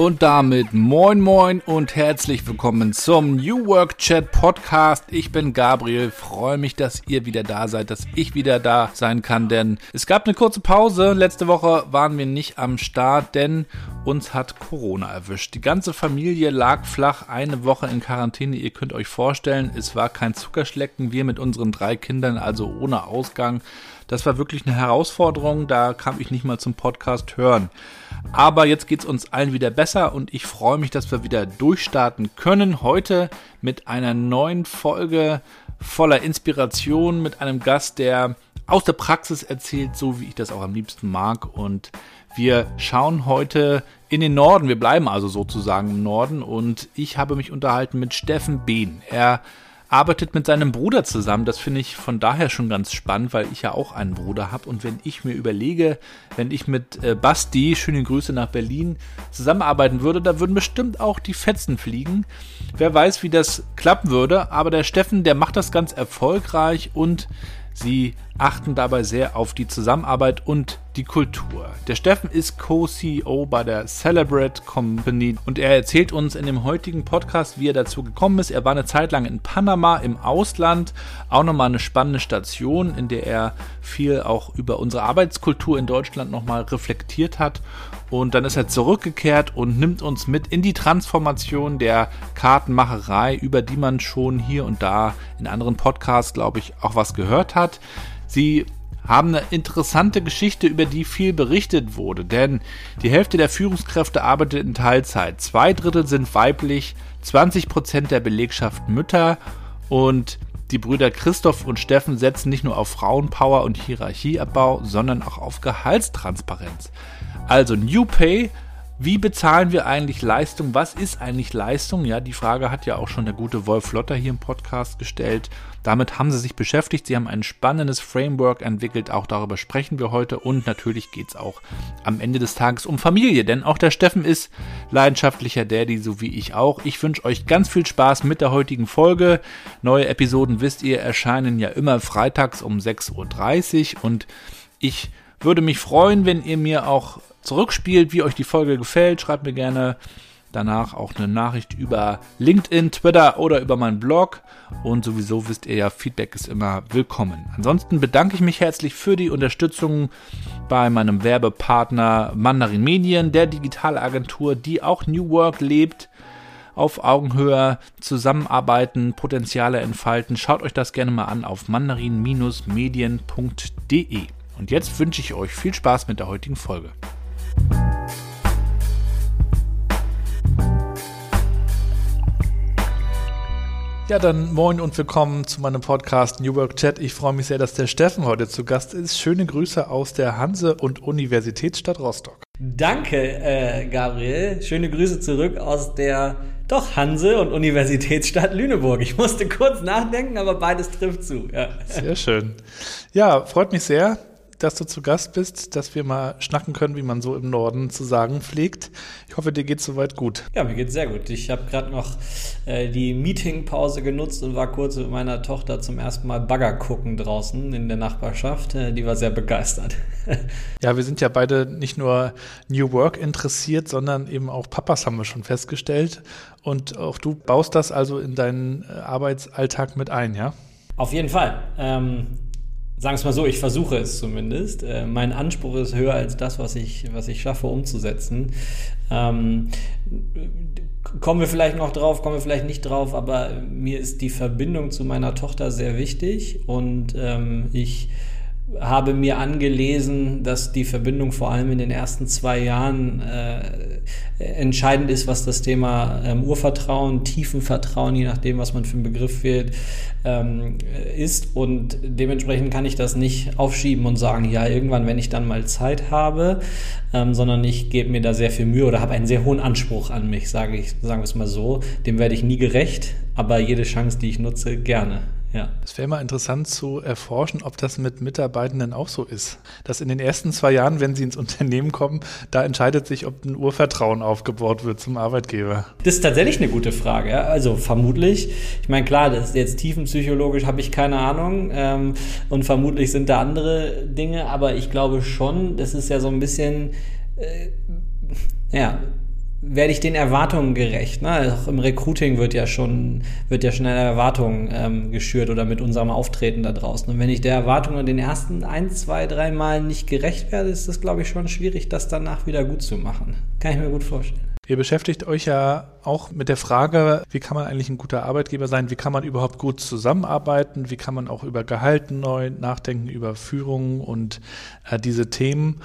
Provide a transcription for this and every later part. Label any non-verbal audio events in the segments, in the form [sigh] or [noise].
Und damit moin moin und herzlich willkommen zum New Work Chat Podcast. Ich bin Gabriel, freue mich, dass ihr wieder da seid, dass ich wieder da sein kann, denn es gab eine kurze Pause. Letzte Woche waren wir nicht am Start, denn uns hat Corona erwischt. Die ganze Familie lag flach eine Woche in Quarantäne. Ihr könnt euch vorstellen, es war kein Zuckerschlecken. Wir mit unseren drei Kindern, also ohne Ausgang. Das war wirklich eine Herausforderung. Da kam ich nicht mal zum Podcast hören. Aber jetzt geht es uns allen wieder besser und ich freue mich, dass wir wieder durchstarten können. Heute mit einer neuen Folge voller Inspiration, mit einem Gast, der aus der Praxis erzählt, so wie ich das auch am liebsten mag. Und wir schauen heute in den Norden. Wir bleiben also sozusagen im Norden. Und ich habe mich unterhalten mit Steffen Behn. Er arbeitet mit seinem Bruder zusammen. Das finde ich von daher schon ganz spannend, weil ich ja auch einen Bruder habe. Und wenn ich mir überlege, wenn ich mit äh, Basti, schöne Grüße nach Berlin, zusammenarbeiten würde, da würden bestimmt auch die Fetzen fliegen. Wer weiß, wie das klappen würde. Aber der Steffen, der macht das ganz erfolgreich und Sie achten dabei sehr auf die Zusammenarbeit und die Kultur. Der Steffen ist Co-CEO bei der Celebrate Company und er erzählt uns in dem heutigen Podcast, wie er dazu gekommen ist. Er war eine Zeit lang in Panama im Ausland, auch nochmal eine spannende Station, in der er viel auch über unsere Arbeitskultur in Deutschland nochmal reflektiert hat. Und dann ist er zurückgekehrt und nimmt uns mit in die Transformation der Kartenmacherei, über die man schon hier und da in anderen Podcasts, glaube ich, auch was gehört hat. Sie haben eine interessante Geschichte, über die viel berichtet wurde, denn die Hälfte der Führungskräfte arbeitet in Teilzeit, zwei Drittel sind weiblich, 20 Prozent der Belegschaft Mütter und die Brüder Christoph und Steffen setzen nicht nur auf Frauenpower und Hierarchieabbau, sondern auch auf Gehaltstransparenz. Also New Pay wie bezahlen wir eigentlich Leistung? Was ist eigentlich Leistung? Ja, die Frage hat ja auch schon der gute Wolf Lotter hier im Podcast gestellt. Damit haben sie sich beschäftigt. Sie haben ein spannendes Framework entwickelt. Auch darüber sprechen wir heute. Und natürlich geht es auch am Ende des Tages um Familie. Denn auch der Steffen ist leidenschaftlicher Daddy, so wie ich auch. Ich wünsche euch ganz viel Spaß mit der heutigen Folge. Neue Episoden, wisst ihr, erscheinen ja immer freitags um 6.30 Uhr. Und ich würde mich freuen, wenn ihr mir auch zurückspielt, wie euch die Folge gefällt. Schreibt mir gerne danach auch eine Nachricht über LinkedIn, Twitter oder über meinen Blog. Und sowieso wisst ihr ja, Feedback ist immer willkommen. Ansonsten bedanke ich mich herzlich für die Unterstützung bei meinem Werbepartner Mandarin Medien, der Digitalagentur, die auch New Work lebt. Auf Augenhöhe zusammenarbeiten, Potenziale entfalten. Schaut euch das gerne mal an auf mandarin-medien.de. Und jetzt wünsche ich euch viel Spaß mit der heutigen Folge. Ja, dann moin und willkommen zu meinem Podcast New Work Chat. Ich freue mich sehr, dass der Steffen heute zu Gast ist. Schöne Grüße aus der Hanse- und Universitätsstadt Rostock. Danke, äh, Gabriel. Schöne Grüße zurück aus der doch Hanse- und Universitätsstadt Lüneburg. Ich musste kurz nachdenken, aber beides trifft zu. Ja. Sehr schön. Ja, freut mich sehr dass du zu Gast bist, dass wir mal schnacken können, wie man so im Norden zu sagen pflegt. Ich hoffe, dir geht soweit gut. Ja, mir geht's sehr gut. Ich habe gerade noch äh, die Meetingpause genutzt und war kurz mit meiner Tochter zum ersten Mal Bagger gucken draußen in der Nachbarschaft. Äh, die war sehr begeistert. [laughs] ja, wir sind ja beide nicht nur New Work interessiert, sondern eben auch Papas haben wir schon festgestellt. Und auch du baust das also in deinen äh, Arbeitsalltag mit ein, ja? Auf jeden Fall. Ähm, sagen wir es mal so, ich versuche es zumindest. Äh, mein Anspruch ist höher als das, was ich, was ich schaffe umzusetzen. Ähm, kommen wir vielleicht noch drauf, kommen wir vielleicht nicht drauf, aber mir ist die Verbindung zu meiner Tochter sehr wichtig und ähm, ich habe mir angelesen, dass die Verbindung vor allem in den ersten zwei Jahren äh, entscheidend ist, was das Thema ähm, Urvertrauen, Tiefenvertrauen, je nachdem, was man für einen Begriff wählt, ähm, ist. Und dementsprechend kann ich das nicht aufschieben und sagen, ja, irgendwann, wenn ich dann mal Zeit habe, ähm, sondern ich gebe mir da sehr viel Mühe oder habe einen sehr hohen Anspruch an mich, sage ich, sagen wir es mal so. Dem werde ich nie gerecht, aber jede Chance, die ich nutze, gerne. Ja. Es wäre mal interessant zu erforschen, ob das mit Mitarbeitenden auch so ist. Dass in den ersten zwei Jahren, wenn sie ins [laughs] Unternehmen kommen, da entscheidet sich, ob ein Urvertrauen aufgebaut wird zum Arbeitgeber. Das ist tatsächlich eine gute Frage. Ja? Also vermutlich, ich meine, klar, das ist jetzt tiefenpsychologisch, habe ich keine Ahnung. Ähm, und vermutlich sind da andere Dinge, aber ich glaube schon, das ist ja so ein bisschen, äh, ja, werde ich den Erwartungen gerecht. Ne? Auch im Recruiting wird ja schon, wird ja schon eine Erwartung ähm, geschürt oder mit unserem Auftreten da draußen. Und wenn ich der Erwartung in den ersten ein, zwei, drei Mal nicht gerecht werde, ist das, glaube ich, schon schwierig, das danach wieder gut zu machen. Kann ich mir gut vorstellen. Ihr beschäftigt euch ja auch mit der Frage, wie kann man eigentlich ein guter Arbeitgeber sein? Wie kann man überhaupt gut zusammenarbeiten? Wie kann man auch über Gehalt neu nachdenken, über Führung und äh, diese Themen?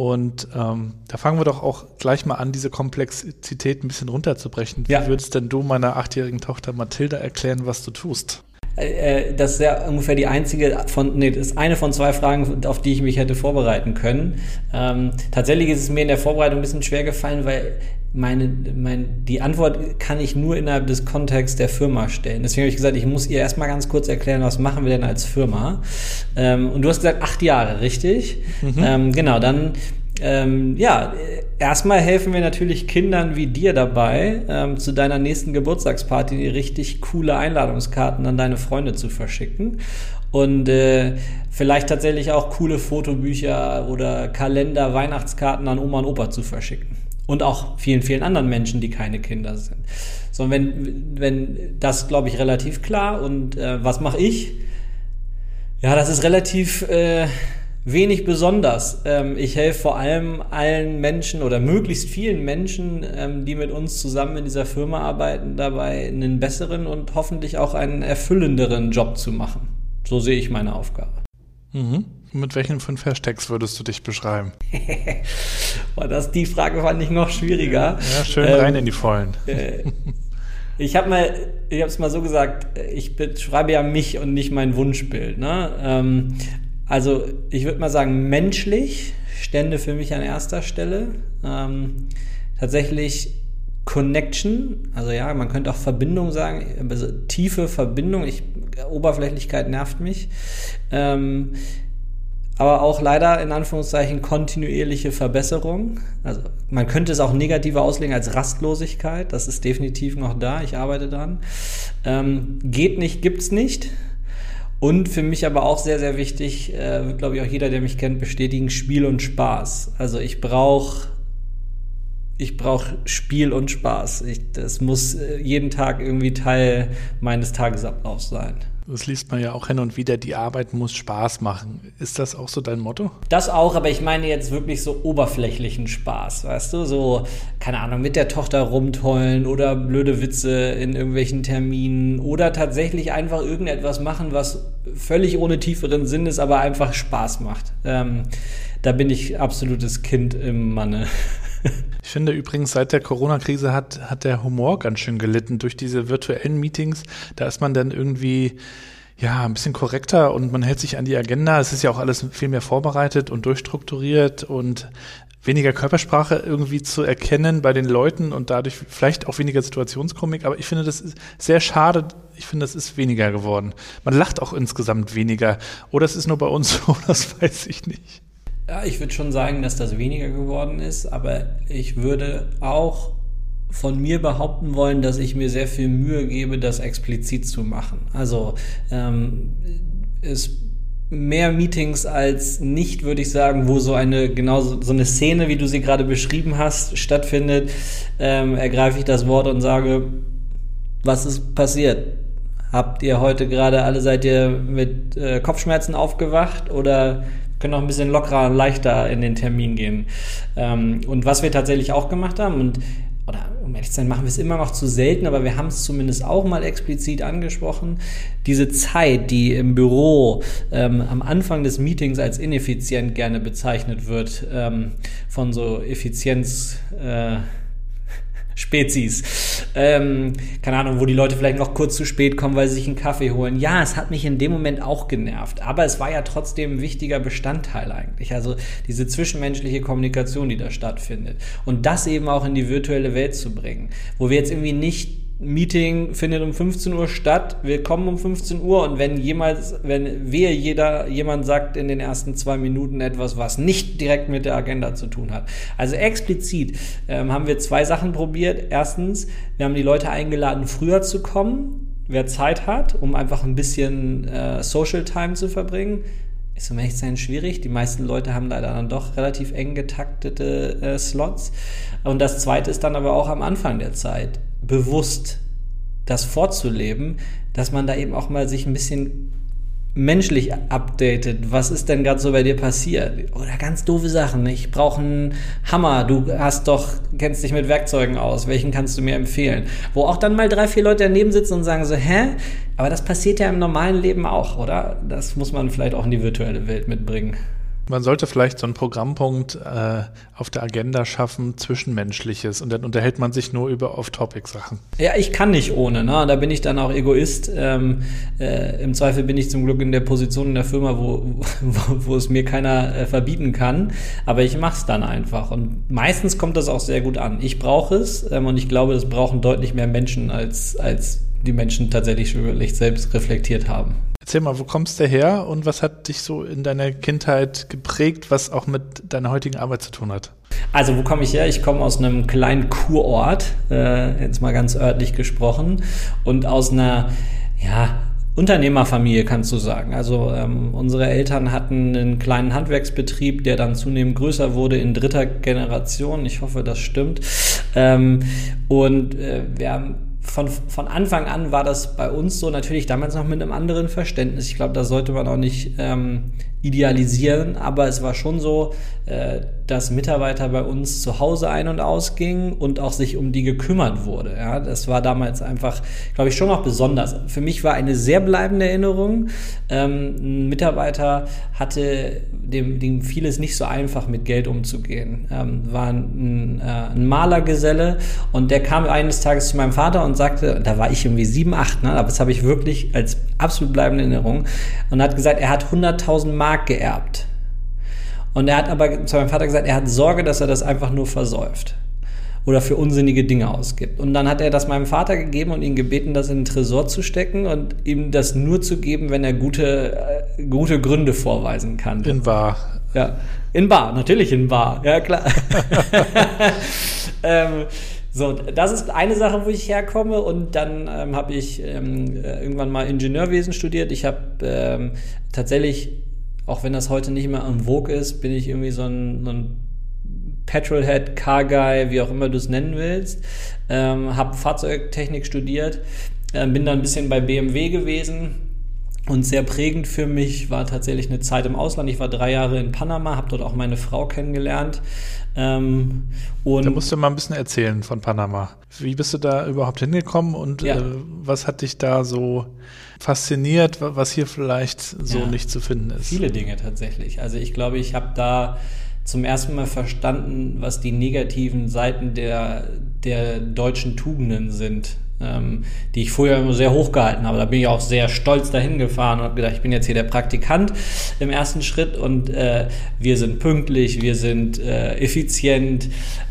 Und ähm, da fangen wir doch auch gleich mal an, diese Komplexität ein bisschen runterzubrechen. Ja. Wie würdest denn du meiner achtjährigen Tochter Mathilda erklären, was du tust? Äh, das ist ja ungefähr die einzige von, nee, das ist eine von zwei Fragen, auf die ich mich hätte vorbereiten können. Ähm, tatsächlich ist es mir in der Vorbereitung ein bisschen schwer gefallen, weil meine, mein, die Antwort kann ich nur innerhalb des Kontexts der Firma stellen. Deswegen habe ich gesagt, ich muss ihr erstmal ganz kurz erklären, was machen wir denn als Firma. Ähm, und du hast gesagt, acht Jahre, richtig? Mhm. Ähm, genau, dann ähm, ja, erstmal helfen wir natürlich Kindern wie dir dabei, ähm, zu deiner nächsten Geburtstagsparty richtig coole Einladungskarten an deine Freunde zu verschicken. Und äh, vielleicht tatsächlich auch coole Fotobücher oder Kalender, Weihnachtskarten an Oma und Opa zu verschicken. Und auch vielen, vielen anderen Menschen, die keine Kinder sind. So, wenn, wenn das, glaube ich, relativ klar. Und äh, was mache ich? Ja, das ist relativ äh, wenig besonders. Ähm, ich helfe vor allem allen Menschen oder möglichst vielen Menschen, ähm, die mit uns zusammen in dieser Firma arbeiten, dabei einen besseren und hoffentlich auch einen erfüllenderen Job zu machen. So sehe ich meine Aufgabe. Mhm. Mit welchen fünf Hashtags würdest du dich beschreiben? [laughs] Boah, das, die Frage fand ich noch schwieriger. Ja, schön ähm, rein in die Vollen. Äh, [laughs] ich habe mal, ich habe es mal so gesagt, ich beschreibe ja mich und nicht mein Wunschbild. Ne? Ähm, also ich würde mal sagen, menschlich stände für mich an erster Stelle. Ähm, tatsächlich Connection, also ja, man könnte auch Verbindung sagen, also tiefe Verbindung. Ich, Oberflächlichkeit nervt mich. Ähm, aber auch leider in Anführungszeichen kontinuierliche Verbesserung. Also man könnte es auch negativer auslegen als Rastlosigkeit. Das ist definitiv noch da. Ich arbeite dran. Ähm, geht nicht, gibt's nicht. Und für mich aber auch sehr, sehr wichtig, äh, glaube ich auch jeder, der mich kennt, bestätigen, Spiel und Spaß. Also ich brauche ich brauche Spiel und Spaß. Ich, das muss äh, jeden Tag irgendwie Teil meines Tagesablaufs sein. Das liest man ja auch hin und wieder, die Arbeit muss Spaß machen. Ist das auch so dein Motto? Das auch, aber ich meine jetzt wirklich so oberflächlichen Spaß, weißt du? So, keine Ahnung, mit der Tochter rumtollen oder blöde Witze in irgendwelchen Terminen oder tatsächlich einfach irgendetwas machen, was völlig ohne tieferen Sinn ist, aber einfach Spaß macht. Ähm, da bin ich absolutes Kind im Manne. [laughs] Ich finde übrigens, seit der Corona-Krise hat, hat der Humor ganz schön gelitten durch diese virtuellen Meetings. Da ist man dann irgendwie ja, ein bisschen korrekter und man hält sich an die Agenda. Es ist ja auch alles viel mehr vorbereitet und durchstrukturiert und weniger Körpersprache irgendwie zu erkennen bei den Leuten und dadurch vielleicht auch weniger Situationskomik. Aber ich finde, das ist sehr schade. Ich finde, das ist weniger geworden. Man lacht auch insgesamt weniger. Oder es ist nur bei uns so, [laughs] das weiß ich nicht. Ja, ich würde schon sagen, dass das weniger geworden ist, aber ich würde auch von mir behaupten wollen, dass ich mir sehr viel Mühe gebe, das explizit zu machen. Also ähm, es mehr Meetings als nicht, würde ich sagen, wo so eine genau so eine Szene, wie du sie gerade beschrieben hast, stattfindet, ähm, ergreife ich das Wort und sage, was ist passiert? Habt ihr heute gerade alle seid ihr mit äh, Kopfschmerzen aufgewacht oder können auch ein bisschen lockerer leichter in den Termin gehen. Ähm, und was wir tatsächlich auch gemacht haben, und oder um ehrlich zu sein, machen wir es immer noch zu selten, aber wir haben es zumindest auch mal explizit angesprochen. Diese Zeit, die im Büro ähm, am Anfang des Meetings als ineffizient gerne bezeichnet wird, ähm, von so Effizienz. Äh, Spezies. Ähm, keine Ahnung, wo die Leute vielleicht noch kurz zu spät kommen, weil sie sich einen Kaffee holen. Ja, es hat mich in dem Moment auch genervt, aber es war ja trotzdem ein wichtiger Bestandteil eigentlich. Also diese zwischenmenschliche Kommunikation, die da stattfindet. Und das eben auch in die virtuelle Welt zu bringen, wo wir jetzt irgendwie nicht Meeting findet um 15 Uhr statt, wir kommen um 15 Uhr und wenn jemals, wenn wir jeder, jemand sagt in den ersten zwei Minuten etwas, was nicht direkt mit der Agenda zu tun hat. Also explizit ähm, haben wir zwei Sachen probiert. Erstens, wir haben die Leute eingeladen, früher zu kommen, wer Zeit hat, um einfach ein bisschen äh, Social Time zu verbringen ist um ehrlich sein schwierig. Die meisten Leute haben leider dann doch relativ eng getaktete äh, Slots. Und das zweite ist dann aber auch am Anfang der Zeit bewusst das vorzuleben, dass man da eben auch mal sich ein bisschen menschlich updatet. Was ist denn gerade so bei dir passiert? Oder ganz doofe Sachen. Ich brauche einen Hammer. Du hast doch, kennst dich mit Werkzeugen aus. Welchen kannst du mir empfehlen? Wo auch dann mal drei, vier Leute daneben sitzen und sagen so, hä? Aber das passiert ja im normalen Leben auch, oder? Das muss man vielleicht auch in die virtuelle Welt mitbringen. Man sollte vielleicht so einen Programmpunkt äh, auf der Agenda schaffen, Zwischenmenschliches, und dann unterhält man sich nur über Off-Topic-Sachen. Ja, ich kann nicht ohne, ne? Da bin ich dann auch Egoist. Ähm, äh, Im Zweifel bin ich zum Glück in der Position in der Firma, wo, wo, [laughs] wo es mir keiner äh, verbieten kann. Aber ich mache es dann einfach. Und meistens kommt das auch sehr gut an. Ich brauche es ähm, und ich glaube, das brauchen deutlich mehr Menschen als, als die Menschen tatsächlich schon selbst reflektiert haben. Erzähl mal, wo kommst du her und was hat dich so in deiner Kindheit geprägt, was auch mit deiner heutigen Arbeit zu tun hat? Also, wo komme ich her? Ich komme aus einem kleinen Kurort, äh, jetzt mal ganz örtlich gesprochen, und aus einer, ja, Unternehmerfamilie kannst du sagen. Also ähm, unsere Eltern hatten einen kleinen Handwerksbetrieb, der dann zunehmend größer wurde in dritter Generation. Ich hoffe, das stimmt. Ähm, und äh, wir haben von, von Anfang an war das bei uns so, natürlich damals noch mit einem anderen Verständnis. Ich glaube, da sollte man auch nicht ähm, idealisieren, aber es war schon so, äh, dass Mitarbeiter bei uns zu Hause ein- und ausgingen und auch sich um die gekümmert wurde. Ja, das war damals einfach, glaube ich, schon auch besonders. Für mich war eine sehr bleibende Erinnerung. Ähm, ein Mitarbeiter hatte dem, dem fiel nicht so einfach, mit Geld umzugehen. Ähm, war ein, äh, ein Malergeselle und der kam eines Tages zu meinem Vater und sagte, da war ich irgendwie sieben, acht, ne, aber das habe ich wirklich als absolut bleibende Erinnerung und hat gesagt, er hat 100.000 Mark geerbt. Und er hat aber zu meinem Vater gesagt, er hat Sorge, dass er das einfach nur versäuft oder für unsinnige Dinge ausgibt. Und dann hat er das meinem Vater gegeben und ihn gebeten, das in den Tresor zu stecken und ihm das nur zu geben, wenn er gute, äh, gute Gründe vorweisen kann. In Bar. Ja, in Bar, natürlich in Bar, ja klar. [laughs] ähm, so, das ist eine Sache, wo ich herkomme und dann ähm, habe ich ähm, äh, irgendwann mal Ingenieurwesen studiert. Ich habe ähm, tatsächlich, auch wenn das heute nicht mehr en vogue ist, bin ich irgendwie so ein, so ein Petrolhead, Car Guy, wie auch immer du es nennen willst. Ähm, habe Fahrzeugtechnik studiert, äh, bin dann ein bisschen bei BMW gewesen, und sehr prägend für mich war tatsächlich eine Zeit im Ausland. Ich war drei Jahre in Panama, habe dort auch meine Frau kennengelernt. Ähm, da musst du mal ein bisschen erzählen von Panama. Wie bist du da überhaupt hingekommen und ja. äh, was hat dich da so fasziniert, was hier vielleicht so ja, nicht zu finden ist? Viele Dinge tatsächlich. Also ich glaube, ich habe da zum ersten Mal verstanden, was die negativen Seiten der, der deutschen Tugenden sind ähm, die ich vorher immer sehr hoch gehalten habe. Da bin ich auch sehr stolz dahin gefahren und habe gedacht, ich bin jetzt hier der Praktikant im ersten Schritt und äh, wir sind pünktlich, wir sind äh, effizient.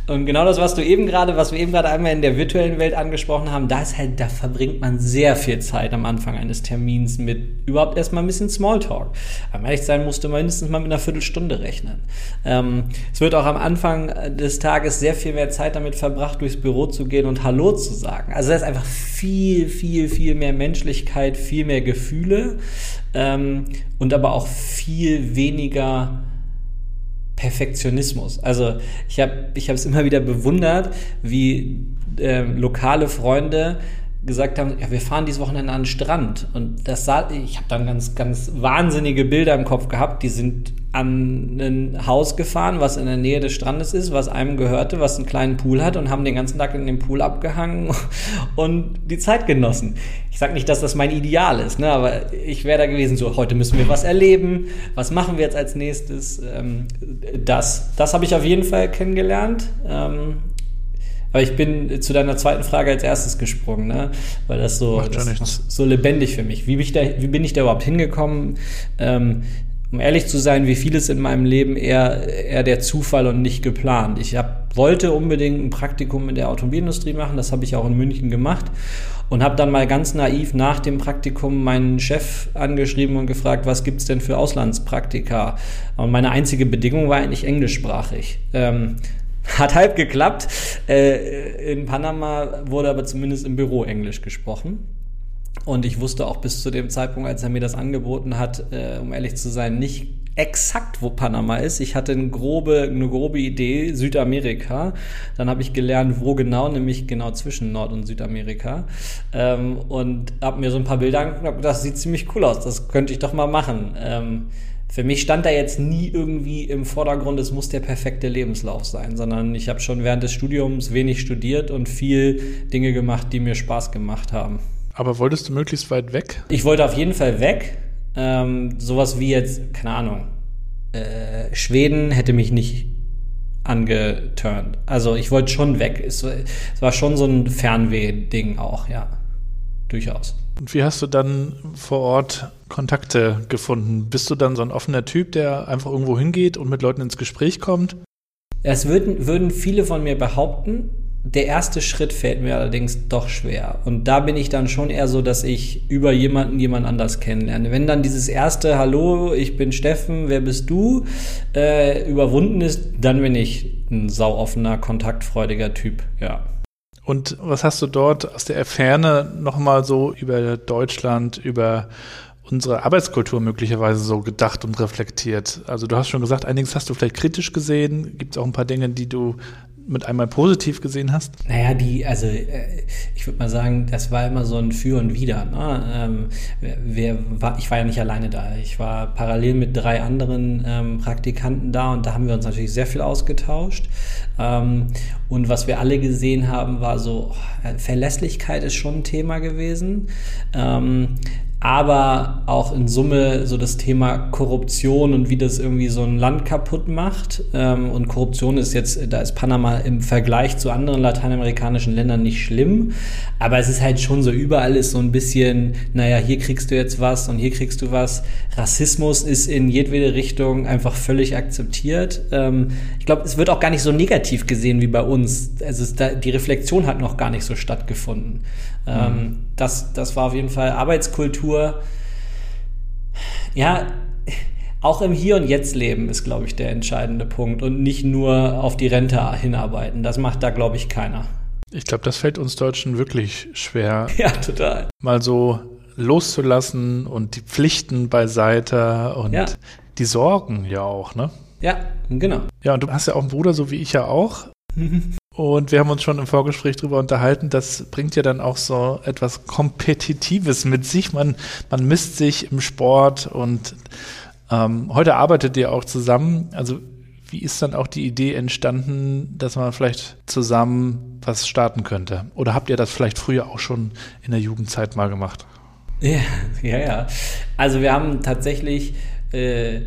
Und genau das, was du eben gerade, was wir eben gerade einmal in der virtuellen Welt angesprochen haben, da ist halt, da verbringt man sehr viel Zeit am Anfang eines Termins mit überhaupt erstmal ein bisschen Smalltalk. Am ehrlich sein musste man mindestens mal mit einer Viertelstunde rechnen. Ähm, es wird auch am Anfang des Tages sehr viel mehr Zeit damit verbracht, durchs Büro zu gehen und Hallo zu sagen. Also das ist einfach viel, viel, viel mehr Menschlichkeit, viel mehr Gefühle ähm, und aber auch viel weniger Perfektionismus. Also ich habe es immer wieder bewundert, wie äh, lokale Freunde gesagt haben, ja, wir fahren dieses Wochenende an den Strand. Und das sah, ich habe dann ganz, ganz wahnsinnige Bilder im Kopf gehabt. Die sind an ein Haus gefahren, was in der Nähe des Strandes ist, was einem gehörte, was einen kleinen Pool hat und haben den ganzen Tag in dem Pool abgehangen [laughs] und die Zeit genossen. Ich sage nicht, dass das mein Ideal ist, ne, aber ich wäre da gewesen, so heute müssen wir was erleben, was machen wir jetzt als nächstes? Ähm, das das habe ich auf jeden Fall kennengelernt. Ähm, aber ich bin zu deiner zweiten Frage als erstes gesprungen, ne? weil das so, das so lebendig für mich. Wie bin ich da, wie bin ich da überhaupt hingekommen? Ähm, um ehrlich zu sein, wie vieles in meinem Leben eher, eher der Zufall und nicht geplant. Ich hab, wollte unbedingt ein Praktikum in der Automobilindustrie machen, das habe ich auch in München gemacht und habe dann mal ganz naiv nach dem Praktikum meinen Chef angeschrieben und gefragt, was gibt's denn für Auslandspraktika? Und meine einzige Bedingung war eigentlich englischsprachig. Ähm, hat halb geklappt. Äh, in Panama wurde aber zumindest im Büro Englisch gesprochen. Und ich wusste auch bis zu dem Zeitpunkt, als er mir das angeboten hat, äh, um ehrlich zu sein, nicht exakt, wo Panama ist. Ich hatte eine grobe, eine grobe Idee, Südamerika. Dann habe ich gelernt, wo genau, nämlich genau zwischen Nord- und Südamerika. Ähm, und habe mir so ein paar Bilder angeguckt, das sieht ziemlich cool aus, das könnte ich doch mal machen. Ähm, für mich stand da jetzt nie irgendwie im Vordergrund, es muss der perfekte Lebenslauf sein, sondern ich habe schon während des Studiums wenig studiert und viel Dinge gemacht, die mir Spaß gemacht haben. Aber wolltest du möglichst weit weg? Ich wollte auf jeden Fall weg. Ähm, sowas wie jetzt, keine Ahnung, äh, Schweden hätte mich nicht angeturnt. Also ich wollte schon weg. Es, es war schon so ein Fernweh-Ding auch, ja. Durchaus. Und wie hast du dann vor Ort Kontakte gefunden? Bist du dann so ein offener Typ, der einfach irgendwo hingeht und mit Leuten ins Gespräch kommt? Es würden, würden viele von mir behaupten. Der erste Schritt fällt mir allerdings doch schwer. Und da bin ich dann schon eher so, dass ich über jemanden jemand anders kennenlerne. Wenn dann dieses erste Hallo, ich bin Steffen, wer bist du, äh, überwunden ist, dann bin ich ein sauoffener, kontaktfreudiger Typ, ja. Und was hast du dort aus der Ferne nochmal so über Deutschland, über unsere Arbeitskultur möglicherweise so gedacht und reflektiert? Also du hast schon gesagt, einiges hast du vielleicht kritisch gesehen. Gibt es auch ein paar Dinge, die du mit einmal positiv gesehen hast? Naja, die, also äh, ich würde mal sagen, das war immer so ein Für und Wider. Ne? Ähm, war, ich war ja nicht alleine da. Ich war parallel mit drei anderen ähm, Praktikanten da und da haben wir uns natürlich sehr viel ausgetauscht. Ähm, und was wir alle gesehen haben, war so, oh, Verlässlichkeit ist schon ein Thema gewesen. Aber auch in Summe so das Thema Korruption und wie das irgendwie so ein Land kaputt macht. Ähm, und Korruption ist jetzt, da ist Panama im Vergleich zu anderen lateinamerikanischen Ländern nicht schlimm, aber es ist halt schon so, überall ist so ein bisschen, naja, hier kriegst du jetzt was und hier kriegst du was. Rassismus ist in jedwede Richtung einfach völlig akzeptiert. Ähm, ich glaube, es wird auch gar nicht so negativ gesehen wie bei uns. Also die Reflexion hat noch gar nicht so stattgefunden. Ähm, mhm. das, das war auf jeden Fall Arbeitskultur. Ja, auch im Hier und Jetzt leben ist, glaube ich, der entscheidende Punkt und nicht nur auf die Rente hinarbeiten. Das macht da, glaube ich, keiner. Ich glaube, das fällt uns Deutschen wirklich schwer. [laughs] Ja, total. Mal so loszulassen und die Pflichten beiseite und ja. die Sorgen ja auch, ne? Ja, genau. Ja, und du hast ja auch einen Bruder, so wie ich ja auch. [laughs] Und wir haben uns schon im Vorgespräch darüber unterhalten, das bringt ja dann auch so etwas Kompetitives mit sich. Man, man misst sich im Sport und ähm, heute arbeitet ihr auch zusammen. Also wie ist dann auch die Idee entstanden, dass man vielleicht zusammen was starten könnte? Oder habt ihr das vielleicht früher auch schon in der Jugendzeit mal gemacht? Ja, ja, ja. Also wir haben tatsächlich äh,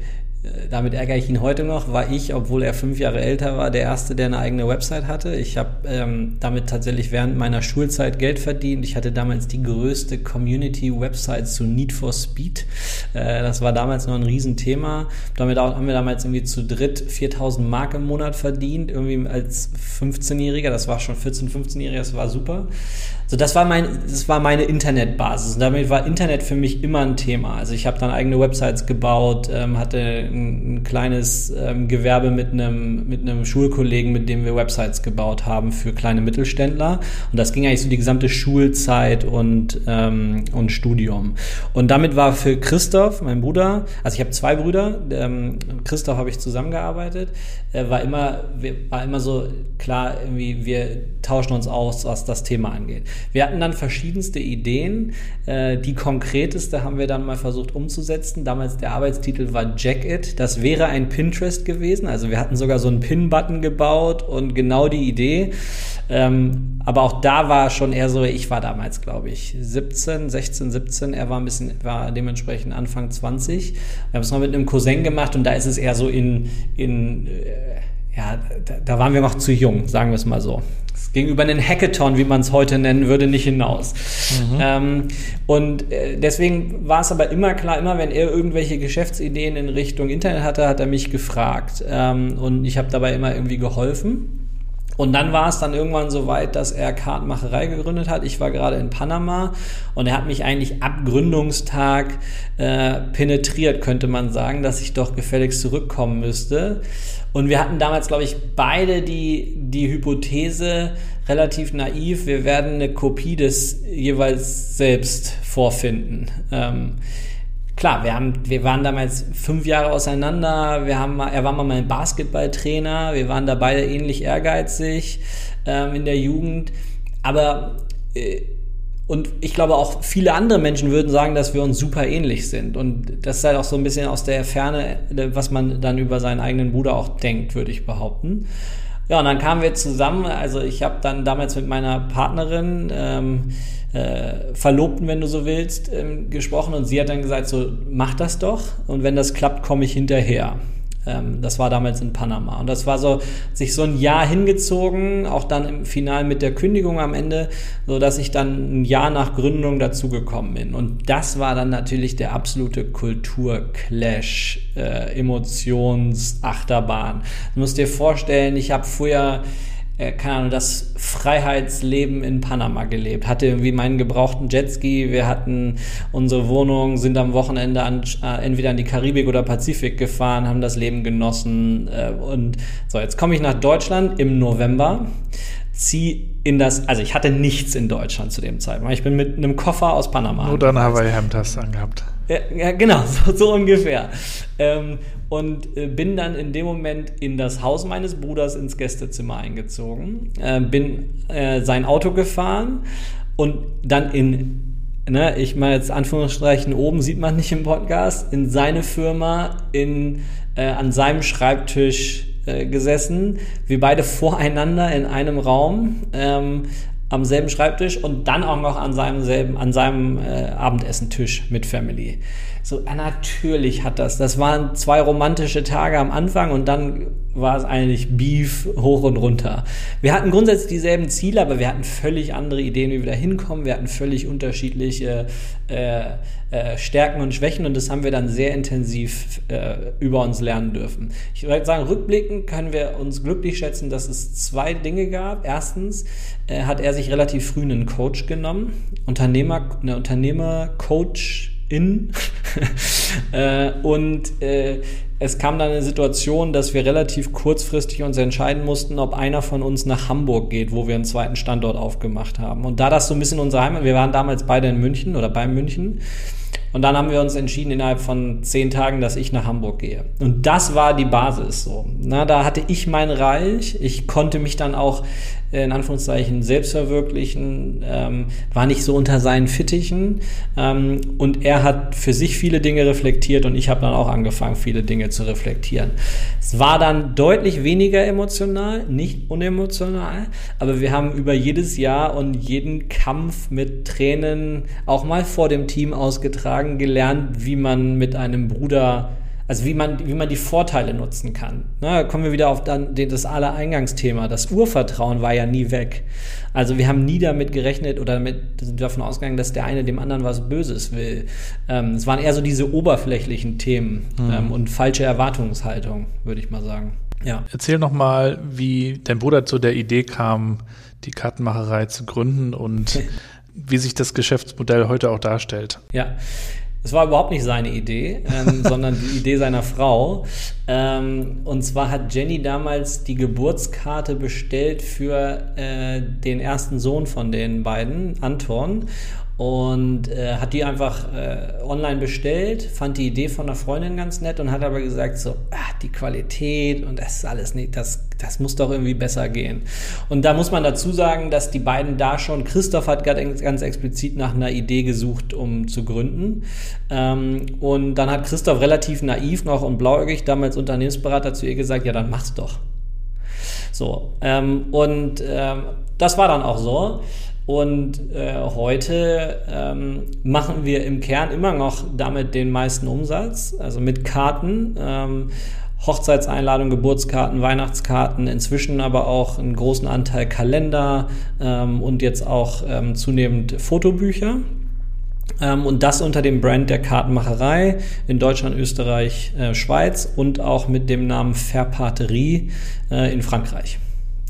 damit ärgere ich ihn heute noch, war ich, obwohl er fünf Jahre älter war, der Erste, der eine eigene Website hatte. Ich habe ähm, damit tatsächlich während meiner Schulzeit Geld verdient. Ich hatte damals die größte Community-Website zu Need for Speed. Äh, das war damals noch ein Riesenthema. Damit haben wir damals irgendwie zu dritt 4000 Mark im Monat verdient, irgendwie als 15-Jähriger. Das war schon 14, 15-Jähriger, das war super. So, das war mein, das war meine Internetbasis. Und damit war Internet für mich immer ein Thema. Also ich habe dann eigene Websites gebaut, ähm, hatte ein, ein kleines ähm, Gewerbe mit einem mit einem Schulkollegen, mit dem wir Websites gebaut haben für kleine Mittelständler. Und das ging eigentlich so die gesamte Schulzeit und ähm, und Studium. Und damit war für Christoph, mein Bruder, also ich habe zwei Brüder, ähm, Christoph habe ich zusammengearbeitet, äh, war immer war immer so klar irgendwie wir tauschen uns aus, was das Thema angeht. Wir hatten dann verschiedenste Ideen. Äh, die konkreteste haben wir dann mal versucht umzusetzen. Damals der Arbeitstitel war Jack It. Das wäre ein Pinterest gewesen. Also wir hatten sogar so einen Pin-Button gebaut und genau die Idee. Ähm, aber auch da war schon eher so, ich war damals, glaube ich, 17, 16, 17. Er war ein bisschen, war dementsprechend Anfang 20. Wir haben es noch mit einem Cousin gemacht und da ist es eher so in, in äh, ja, da, da waren wir noch zu jung, sagen wir es mal so gegenüber einem Hackathon, wie man es heute nennen würde, nicht hinaus. Mhm. Ähm, und äh, deswegen war es aber immer klar, immer wenn er irgendwelche Geschäftsideen in Richtung Internet hatte, hat er mich gefragt. Ähm, und ich habe dabei immer irgendwie geholfen. Und dann war es dann irgendwann so weit, dass er Kartenmacherei gegründet hat. Ich war gerade in Panama und er hat mich eigentlich ab Gründungstag äh, penetriert, könnte man sagen, dass ich doch gefälligst zurückkommen müsste. Und wir hatten damals, glaube ich, beide die, die Hypothese relativ naiv, wir werden eine Kopie des jeweils selbst vorfinden. Ähm, klar, wir, haben, wir waren damals fünf Jahre auseinander. Wir haben er war mal mein Basketballtrainer. Wir waren da beide ähnlich ehrgeizig ähm, in der Jugend. Aber äh, und ich glaube auch viele andere Menschen würden sagen, dass wir uns super ähnlich sind. Und das ist halt auch so ein bisschen aus der Ferne, was man dann über seinen eigenen Bruder auch denkt, würde ich behaupten. Ja, und dann kamen wir zusammen. Also ich habe dann damals mit meiner Partnerin ähm, äh, Verlobten, wenn du so willst, ähm, gesprochen und sie hat dann gesagt, so mach das doch und wenn das klappt, komme ich hinterher. Ähm, das war damals in Panama. Und das war so, sich so ein Jahr hingezogen, auch dann im Final mit der Kündigung am Ende, so dass ich dann ein Jahr nach Gründung dazugekommen bin. Und das war dann natürlich der absolute Kulturclash, äh, Emotionsachterbahn. Du musst dir vorstellen, ich habe früher äh, keine Ahnung, das Freiheitsleben in Panama gelebt. Hatte irgendwie meinen gebrauchten Jetski, wir hatten unsere Wohnung, sind am Wochenende an, äh, entweder an die Karibik oder Pazifik gefahren, haben das Leben genossen. Äh, und so, jetzt komme ich nach Deutschland im November zieh in das, also ich hatte nichts in Deutschland zu dem Zeitpunkt. Ich bin mit einem Koffer aus Panama. Nur dein Hawaii-Hemd hast du angehabt. Ja, genau, [laughs] so, so ungefähr. Ähm, und äh, bin dann in dem Moment in das Haus meines Bruders ins Gästezimmer eingezogen, äh, bin äh, sein Auto gefahren und dann in, ne, ich meine jetzt Anführungsstrichen oben sieht man nicht im Podcast, in seine Firma, in, äh, an seinem Schreibtisch äh, gesessen, wir beide voreinander in einem Raum, ähm, am selben Schreibtisch und dann auch noch an seinem selben, an seinem äh, Abendessentisch mit Family. So, natürlich hat das. Das waren zwei romantische Tage am Anfang und dann war es eigentlich Beef hoch und runter. Wir hatten grundsätzlich dieselben Ziele, aber wir hatten völlig andere Ideen, wie wir da hinkommen. Wir hatten völlig unterschiedliche äh, äh, Stärken und Schwächen und das haben wir dann sehr intensiv äh, über uns lernen dürfen. Ich würde sagen, rückblickend können wir uns glücklich schätzen, dass es zwei Dinge gab. Erstens äh, hat er sich relativ früh einen Coach genommen, Unternehmer, eine Unternehmer-Coach in. [laughs] äh, und äh, es kam dann eine Situation, dass wir relativ kurzfristig uns entscheiden mussten, ob einer von uns nach Hamburg geht, wo wir einen zweiten Standort aufgemacht haben. Und da das so ein bisschen unsere Heimat, wir waren damals beide in München oder bei München. Und dann haben wir uns entschieden innerhalb von zehn Tagen, dass ich nach Hamburg gehe. Und das war die Basis so. Na, da hatte ich mein Reich. Ich konnte mich dann auch in Anführungszeichen selbst verwirklichen, ähm, war nicht so unter seinen Fittichen ähm, und er hat für sich viele Dinge reflektiert und ich habe dann auch angefangen, viele Dinge zu reflektieren. Es war dann deutlich weniger emotional, nicht unemotional, aber wir haben über jedes Jahr und jeden Kampf mit Tränen auch mal vor dem Team ausgetragen, gelernt, wie man mit einem Bruder also wie man, wie man die Vorteile nutzen kann. Na, kommen wir wieder auf dann das aller Eingangsthema. Das Urvertrauen war ja nie weg. Also wir haben nie damit gerechnet oder damit sind davon ausgegangen, dass der eine dem anderen was Böses will. Ähm, es waren eher so diese oberflächlichen Themen mhm. ähm, und falsche Erwartungshaltung, würde ich mal sagen. Ja. Erzähl noch mal, wie dein Bruder zu der Idee kam, die Kartenmacherei zu gründen und [laughs] wie sich das Geschäftsmodell heute auch darstellt. Ja, es war überhaupt nicht seine Idee, ähm, [laughs] sondern die Idee seiner Frau. Ähm, und zwar hat Jenny damals die Geburtskarte bestellt für äh, den ersten Sohn von den beiden, Anton und äh, hat die einfach äh, online bestellt, fand die Idee von einer Freundin ganz nett und hat aber gesagt so, ah, die Qualität und das ist alles nicht, das, das muss doch irgendwie besser gehen. Und da muss man dazu sagen, dass die beiden da schon, Christoph hat ganz, ganz explizit nach einer Idee gesucht, um zu gründen. Ähm, und dann hat Christoph relativ naiv noch und blauäugig damals Unternehmensberater zu ihr gesagt, ja dann mach's doch. So, ähm, und ähm, das war dann auch so. Und äh, heute ähm, machen wir im Kern immer noch damit den meisten Umsatz, also mit Karten. Ähm, Hochzeitseinladungen, Geburtskarten, Weihnachtskarten, inzwischen aber auch einen großen Anteil Kalender ähm, und jetzt auch ähm, zunehmend Fotobücher. Ähm, und das unter dem Brand der Kartenmacherei in Deutschland, Österreich, äh, Schweiz und auch mit dem Namen Verpaterie äh, in Frankreich.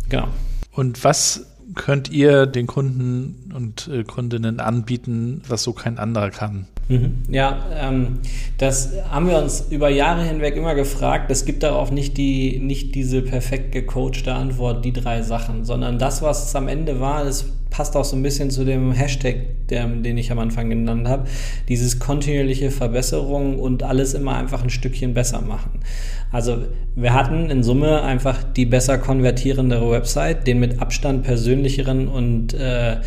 Genau. Und was könnt ihr den Kunden und äh, Kundinnen anbieten, was so kein anderer kann? Mhm. Ja, ähm, das haben wir uns über Jahre hinweg immer gefragt. Es gibt darauf nicht, die, nicht diese perfekt gecoachte Antwort, die drei Sachen, sondern das, was es am Ende war, ist passt auch so ein bisschen zu dem Hashtag, der, den ich am Anfang genannt habe. Dieses kontinuierliche Verbesserung und alles immer einfach ein Stückchen besser machen. Also wir hatten in Summe einfach die besser konvertierendere Website, den mit Abstand persönlicheren und äh,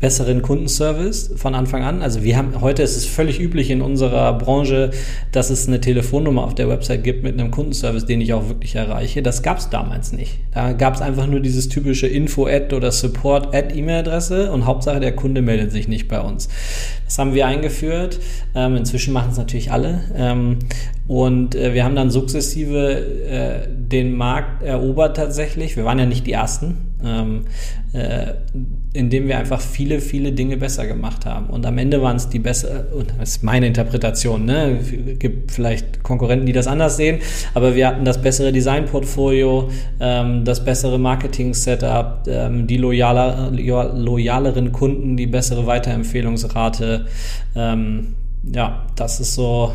besseren Kundenservice von Anfang an. Also wir haben heute ist es völlig üblich in unserer Branche, dass es eine Telefonnummer auf der Website gibt mit einem Kundenservice, den ich auch wirklich erreiche. Das gab es damals nicht. Da gab es einfach nur dieses typische Info-Ad oder Support-Ad-E-Mail-Adresse und Hauptsache der Kunde meldet sich nicht bei uns. Das haben wir eingeführt. Ähm, inzwischen machen es natürlich alle. Ähm, und äh, wir haben dann sukzessive äh, den Markt erobert tatsächlich. Wir waren ja nicht die Ersten, ähm, äh, indem wir einfach viele, viele Dinge besser gemacht haben. Und am Ende waren es die besser, und das ist meine Interpretation, ne? Es gibt vielleicht Konkurrenten, die das anders sehen, aber wir hatten das bessere Designportfolio, ähm, das bessere Marketing-Setup, ähm, die loyaler, loyaleren Kunden, die bessere Weiterempfehlungsrate. Ähm, ja, das ist so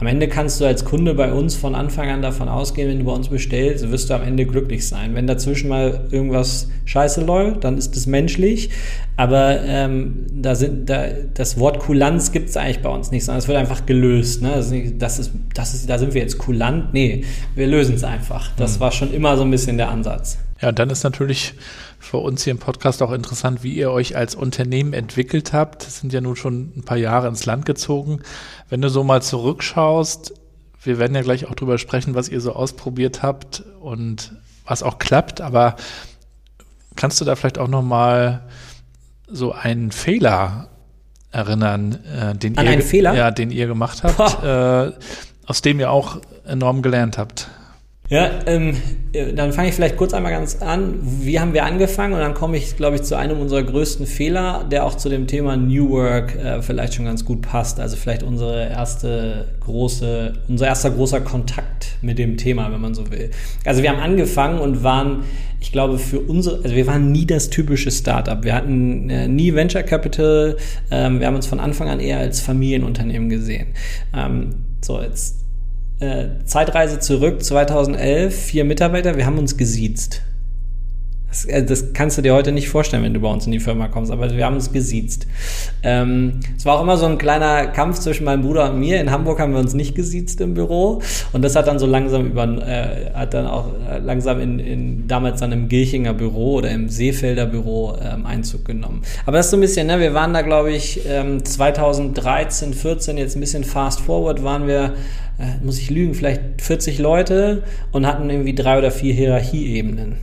am Ende kannst du als Kunde bei uns von Anfang an davon ausgehen, wenn du bei uns bestellst, wirst du am Ende glücklich sein. Wenn dazwischen mal irgendwas scheiße läuft, dann ist es menschlich. Aber ähm, da sind, da, das Wort Kulanz gibt es eigentlich bei uns nicht, sondern es wird einfach gelöst. Ne? Das, ist, das, ist, das ist, da sind wir jetzt kulant. Nee, wir lösen es einfach. Das mhm. war schon immer so ein bisschen der Ansatz. Ja, dann ist natürlich für uns hier im Podcast auch interessant, wie ihr euch als Unternehmen entwickelt habt. Das sind ja nun schon ein paar Jahre ins Land gezogen. Wenn du so mal zurückschaust, wir werden ja gleich auch drüber sprechen, was ihr so ausprobiert habt und was auch klappt, aber kannst du da vielleicht auch noch mal so einen Fehler erinnern, äh, den An ihr, einen Fehler? Ja, den ihr gemacht habt, äh, aus dem ihr auch enorm gelernt habt? Ja, ähm, äh, dann fange ich vielleicht kurz einmal ganz an. Wie haben wir angefangen? Und dann komme ich, glaube ich, zu einem unserer größten Fehler, der auch zu dem Thema New Work äh, vielleicht schon ganz gut passt. Also vielleicht unsere erste große, unser erster großer Kontakt mit dem Thema, wenn man so will. Also wir haben angefangen und waren, ich glaube, für unsere, also wir waren nie das typische Startup. Wir hatten äh, nie Venture Capital. Ähm, wir haben uns von Anfang an eher als Familienunternehmen gesehen. Ähm, so, jetzt äh, Zeitreise zurück, 2011, vier Mitarbeiter, wir haben uns gesiezt. Das, äh, das, kannst du dir heute nicht vorstellen, wenn du bei uns in die Firma kommst, aber wir haben uns gesiezt. Ähm, es war auch immer so ein kleiner Kampf zwischen meinem Bruder und mir. In Hamburg haben wir uns nicht gesiezt im Büro und das hat dann so langsam über, äh, hat dann auch äh, langsam in, in damals dann im Gilchinger Büro oder im Seefelder Büro ähm, Einzug genommen. Aber das ist so ein bisschen, ne, wir waren da glaube ich ähm, 2013, 14 jetzt ein bisschen fast forward waren wir äh, muss ich lügen, vielleicht 40 Leute und hatten irgendwie drei oder vier Hierarchieebenen.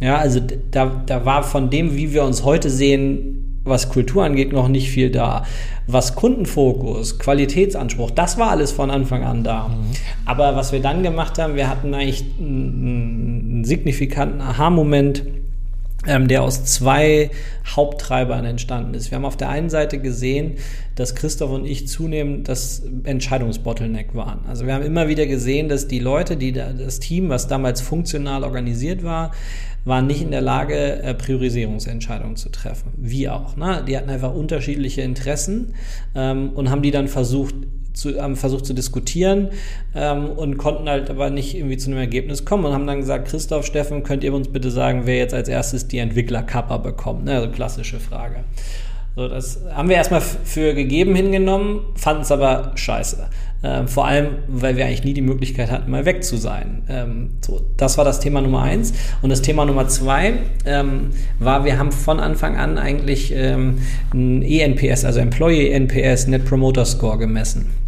Ja, also da, da war von dem, wie wir uns heute sehen, was Kultur angeht, noch nicht viel da. Was Kundenfokus, Qualitätsanspruch, das war alles von Anfang an da. Mhm. Aber was wir dann gemacht haben, wir hatten eigentlich einen, einen signifikanten Aha-Moment ähm, der aus zwei Haupttreibern entstanden ist. Wir haben auf der einen Seite gesehen, dass Christoph und ich zunehmend das Entscheidungsbottleneck waren. Also wir haben immer wieder gesehen, dass die Leute, die da, das Team, was damals funktional organisiert war, waren nicht in der Lage, äh, Priorisierungsentscheidungen zu treffen. Wie auch. Ne? Die hatten einfach unterschiedliche Interessen ähm, und haben die dann versucht zu, haben versucht zu diskutieren ähm, und konnten halt aber nicht irgendwie zu einem Ergebnis kommen und haben dann gesagt, Christoph, Steffen, könnt ihr uns bitte sagen, wer jetzt als erstes die Entwickler-Kappa bekommt? Ne? Also klassische Frage. So, das haben wir erstmal für gegeben hingenommen, fanden es aber scheiße. Ähm, vor allem, weil wir eigentlich nie die Möglichkeit hatten, mal weg zu sein. Ähm, so, das war das Thema Nummer eins. Und das Thema Nummer zwei ähm, war, wir haben von Anfang an eigentlich ähm, ein ENPS, also Employee NPS, Net Promoter Score gemessen.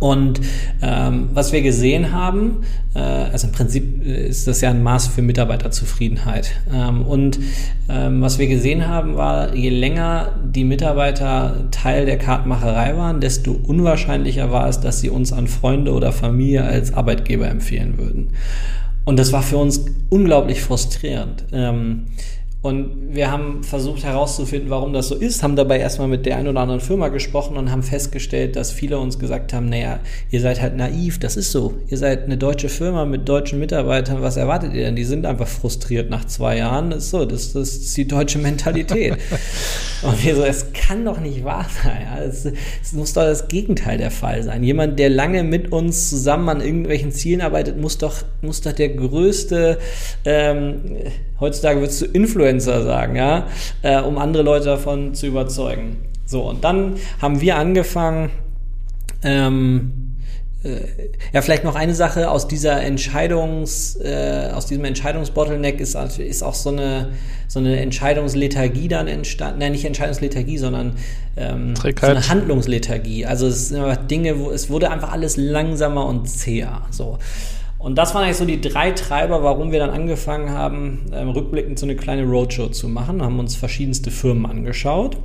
Und ähm, was wir gesehen haben, äh, also im Prinzip äh, ist das ja ein Maß für Mitarbeiterzufriedenheit. Ähm, und ähm, was wir gesehen haben, war, je länger die Mitarbeiter Teil der Kartmacherei waren, desto unwahrscheinlicher war es, dass sie uns an Freunde oder Familie als Arbeitgeber empfehlen würden. Und das war für uns unglaublich frustrierend. Ähm, und wir haben versucht herauszufinden, warum das so ist, haben dabei erstmal mit der einen oder anderen Firma gesprochen und haben festgestellt, dass viele uns gesagt haben, naja, ihr seid halt naiv, das ist so. Ihr seid eine deutsche Firma mit deutschen Mitarbeitern, was erwartet ihr denn? Die sind einfach frustriert nach zwei Jahren. Das ist so, das, das ist die deutsche Mentalität. [laughs] und wir so, es kann doch nicht wahr sein. Ja? Es, es muss doch das Gegenteil der Fall sein. Jemand, der lange mit uns zusammen an irgendwelchen Zielen arbeitet, muss doch, muss doch der größte ähm, heutzutage würdest du Influencer sagen, ja, äh, um andere Leute davon zu überzeugen. So, und dann haben wir angefangen, ähm, äh, ja, vielleicht noch eine Sache aus dieser Entscheidungs, äh, aus diesem Entscheidungsbottleneck ist, ist auch so eine, so eine Entscheidungslethargie dann entstanden. Nein, nicht Entscheidungslethargie, sondern ähm, so eine Handlungslethargie. Also es sind einfach Dinge, wo es wurde einfach alles langsamer und zäher. So. Und das waren eigentlich so die drei Treiber, warum wir dann angefangen haben, ähm, rückblickend so eine kleine Roadshow zu machen, haben uns verschiedenste Firmen angeschaut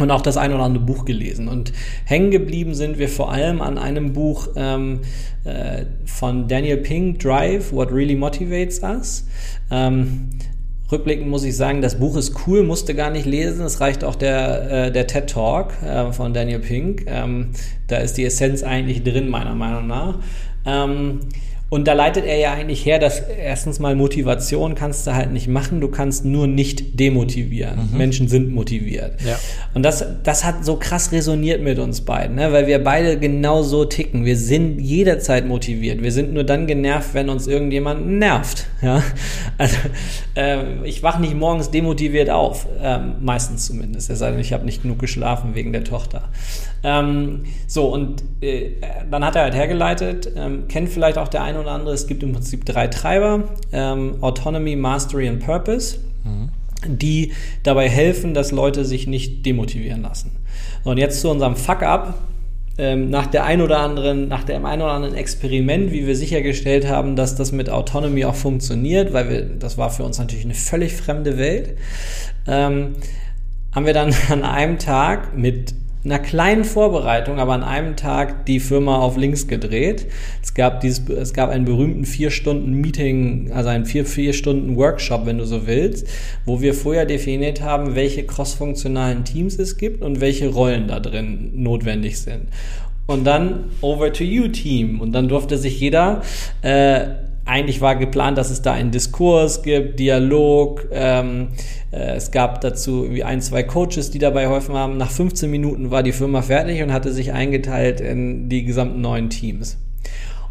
und auch das ein oder andere Buch gelesen. Und hängen geblieben sind wir vor allem an einem Buch ähm, äh, von Daniel Pink, Drive, What Really Motivates Us. Ähm, Rückblickend muss ich sagen, das Buch ist cool, musste gar nicht lesen. Es reicht auch der, äh, der TED Talk äh, von Daniel Pink. Ähm, da ist die Essenz eigentlich drin, meiner Meinung nach. Und da leitet er ja eigentlich her, dass erstens mal Motivation kannst du halt nicht machen, du kannst nur nicht demotivieren. Mhm. Menschen sind motiviert. Ja. Und das, das hat so krass resoniert mit uns beiden, ne? weil wir beide genau so ticken. Wir sind jederzeit motiviert. Wir sind nur dann genervt, wenn uns irgendjemand nervt. Ja? [laughs] Also äh, ich wache nicht morgens demotiviert auf, äh, meistens zumindest. Es sei denn, ich habe nicht genug geschlafen wegen der Tochter. Ähm, so, und äh, dann hat er halt hergeleitet, ähm, kennt vielleicht auch der eine oder andere, es gibt im Prinzip drei Treiber, ähm, Autonomy, Mastery und Purpose, mhm. die dabei helfen, dass Leute sich nicht demotivieren lassen. So, und jetzt zu unserem Fuck-up. Ähm, nach der ein oder anderen, nach dem ein oder anderen Experiment, wie wir sichergestellt haben, dass das mit Autonomy auch funktioniert, weil wir, das war für uns natürlich eine völlig fremde Welt, ähm, haben wir dann [laughs] an einem Tag mit einer kleinen Vorbereitung, aber an einem Tag die Firma auf links gedreht. Es gab dieses, es gab einen berühmten vier Stunden Meeting, also einen vier, vier Stunden Workshop, wenn du so willst, wo wir vorher definiert haben, welche crossfunktionalen Teams es gibt und welche Rollen da drin notwendig sind. Und dann over to you Team. Und dann durfte sich jeder äh, eigentlich war geplant, dass es da einen Diskurs gibt, Dialog. Ähm, äh, es gab dazu wie ein, zwei Coaches, die dabei geholfen haben. Nach 15 Minuten war die Firma fertig und hatte sich eingeteilt in die gesamten neuen Teams.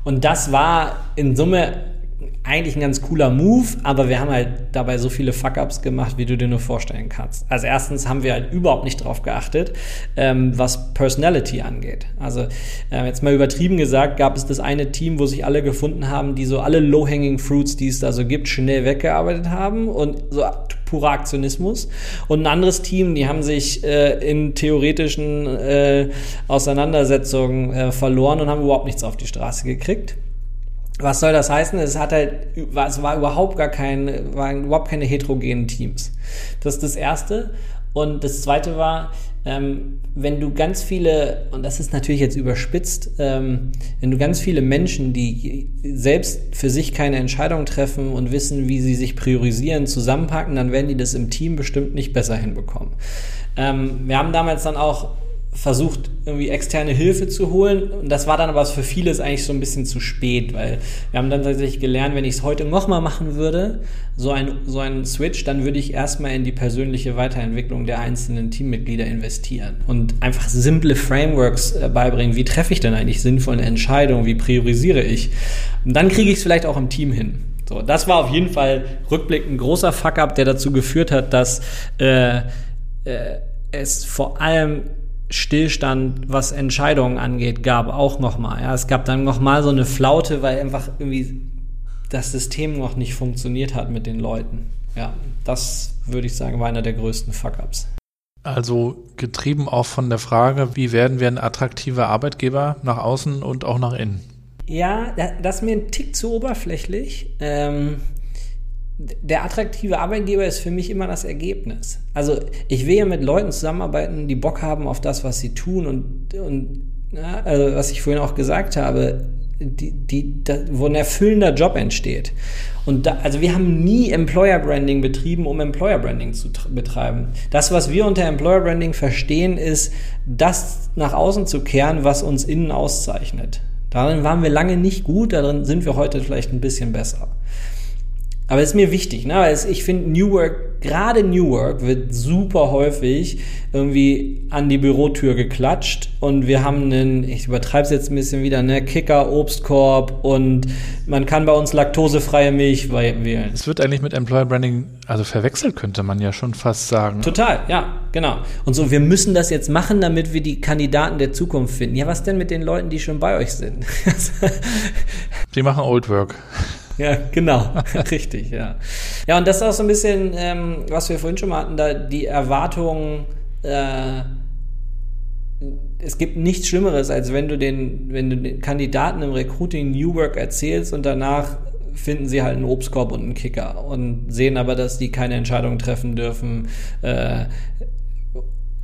Und das war in Summe eigentlich ein ganz cooler Move, aber wir haben halt dabei so viele Fuck-Ups gemacht, wie du dir nur vorstellen kannst. Also erstens haben wir halt überhaupt nicht drauf geachtet, ähm, was Personality angeht. Also äh, jetzt mal übertrieben gesagt, gab es das eine Team, wo sich alle gefunden haben, die so alle Low-Hanging Fruits, die es da so gibt, schnell weggearbeitet haben und so purer Aktionismus. Und ein anderes Team, die haben sich äh, in theoretischen äh, Auseinandersetzungen äh, verloren und haben überhaupt nichts auf die Straße gekriegt. Was soll das heißen? Es hat halt, es war überhaupt gar kein, waren überhaupt keine heterogenen Teams. Das ist das erste. Und das zweite war, ähm, wenn du ganz viele, und das ist natürlich jetzt überspitzt, ähm, wenn du ganz viele Menschen, die selbst für sich keine Entscheidung treffen und wissen, wie sie sich priorisieren, zusammenpacken, dann werden die das im Team bestimmt nicht besser hinbekommen. Ähm, wir haben damals dann auch versucht, irgendwie externe Hilfe zu holen. Und das war dann aber für vieles eigentlich so ein bisschen zu spät, weil wir haben dann tatsächlich gelernt, wenn ich es heute nochmal machen würde, so ein, so ein Switch, dann würde ich erstmal in die persönliche Weiterentwicklung der einzelnen Teammitglieder investieren und einfach simple Frameworks äh, beibringen. Wie treffe ich denn eigentlich sinnvolle Entscheidungen? Wie priorisiere ich? Und dann kriege ich es vielleicht auch im Team hin. So, das war auf jeden Fall rückblickend ein großer Fuck-up, der dazu geführt hat, dass äh, äh, es vor allem Stillstand, was Entscheidungen angeht, gab auch nochmal. Ja, es gab dann nochmal so eine Flaute, weil einfach irgendwie das System noch nicht funktioniert hat mit den Leuten. Ja, das würde ich sagen, war einer der größten Fuck-Ups. Also getrieben auch von der Frage, wie werden wir ein attraktiver Arbeitgeber nach außen und auch nach innen? Ja, das ist mir ein Tick zu oberflächlich. Ähm, der attraktive Arbeitgeber ist für mich immer das Ergebnis. Also ich will ja mit Leuten zusammenarbeiten, die Bock haben auf das, was sie tun und, und ja, also was ich vorhin auch gesagt habe, die, die, da, wo ein erfüllender Job entsteht. Und da, also wir haben nie Employer Branding betrieben, um Employer Branding zu betreiben. Das, was wir unter Employer Branding verstehen, ist, das nach außen zu kehren, was uns innen auszeichnet. Darin waren wir lange nicht gut, darin sind wir heute vielleicht ein bisschen besser. Aber es ist mir wichtig, ne? Weil ich finde, New Work, gerade New Work wird super häufig irgendwie an die Bürotür geklatscht und wir haben einen, ich übertreibe es jetzt ein bisschen wieder, ne, Kicker, Obstkorb und man kann bei uns laktosefreie Milch wählen. Es wird eigentlich mit Employer Branding, also verwechselt könnte man ja schon fast sagen. Total, ja, genau. Und so, wir müssen das jetzt machen, damit wir die Kandidaten der Zukunft finden. Ja, was denn mit den Leuten, die schon bei euch sind? [laughs] die machen Old Work. [laughs] Ja, genau, [laughs] richtig, ja. Ja, und das ist auch so ein bisschen, ähm, was wir vorhin schon mal hatten, da die Erwartungen, äh, es gibt nichts Schlimmeres, als wenn du den, wenn du den Kandidaten im Recruiting New Work erzählst und danach finden sie halt einen Obstkorb und einen Kicker und sehen aber, dass die keine Entscheidungen treffen dürfen, äh,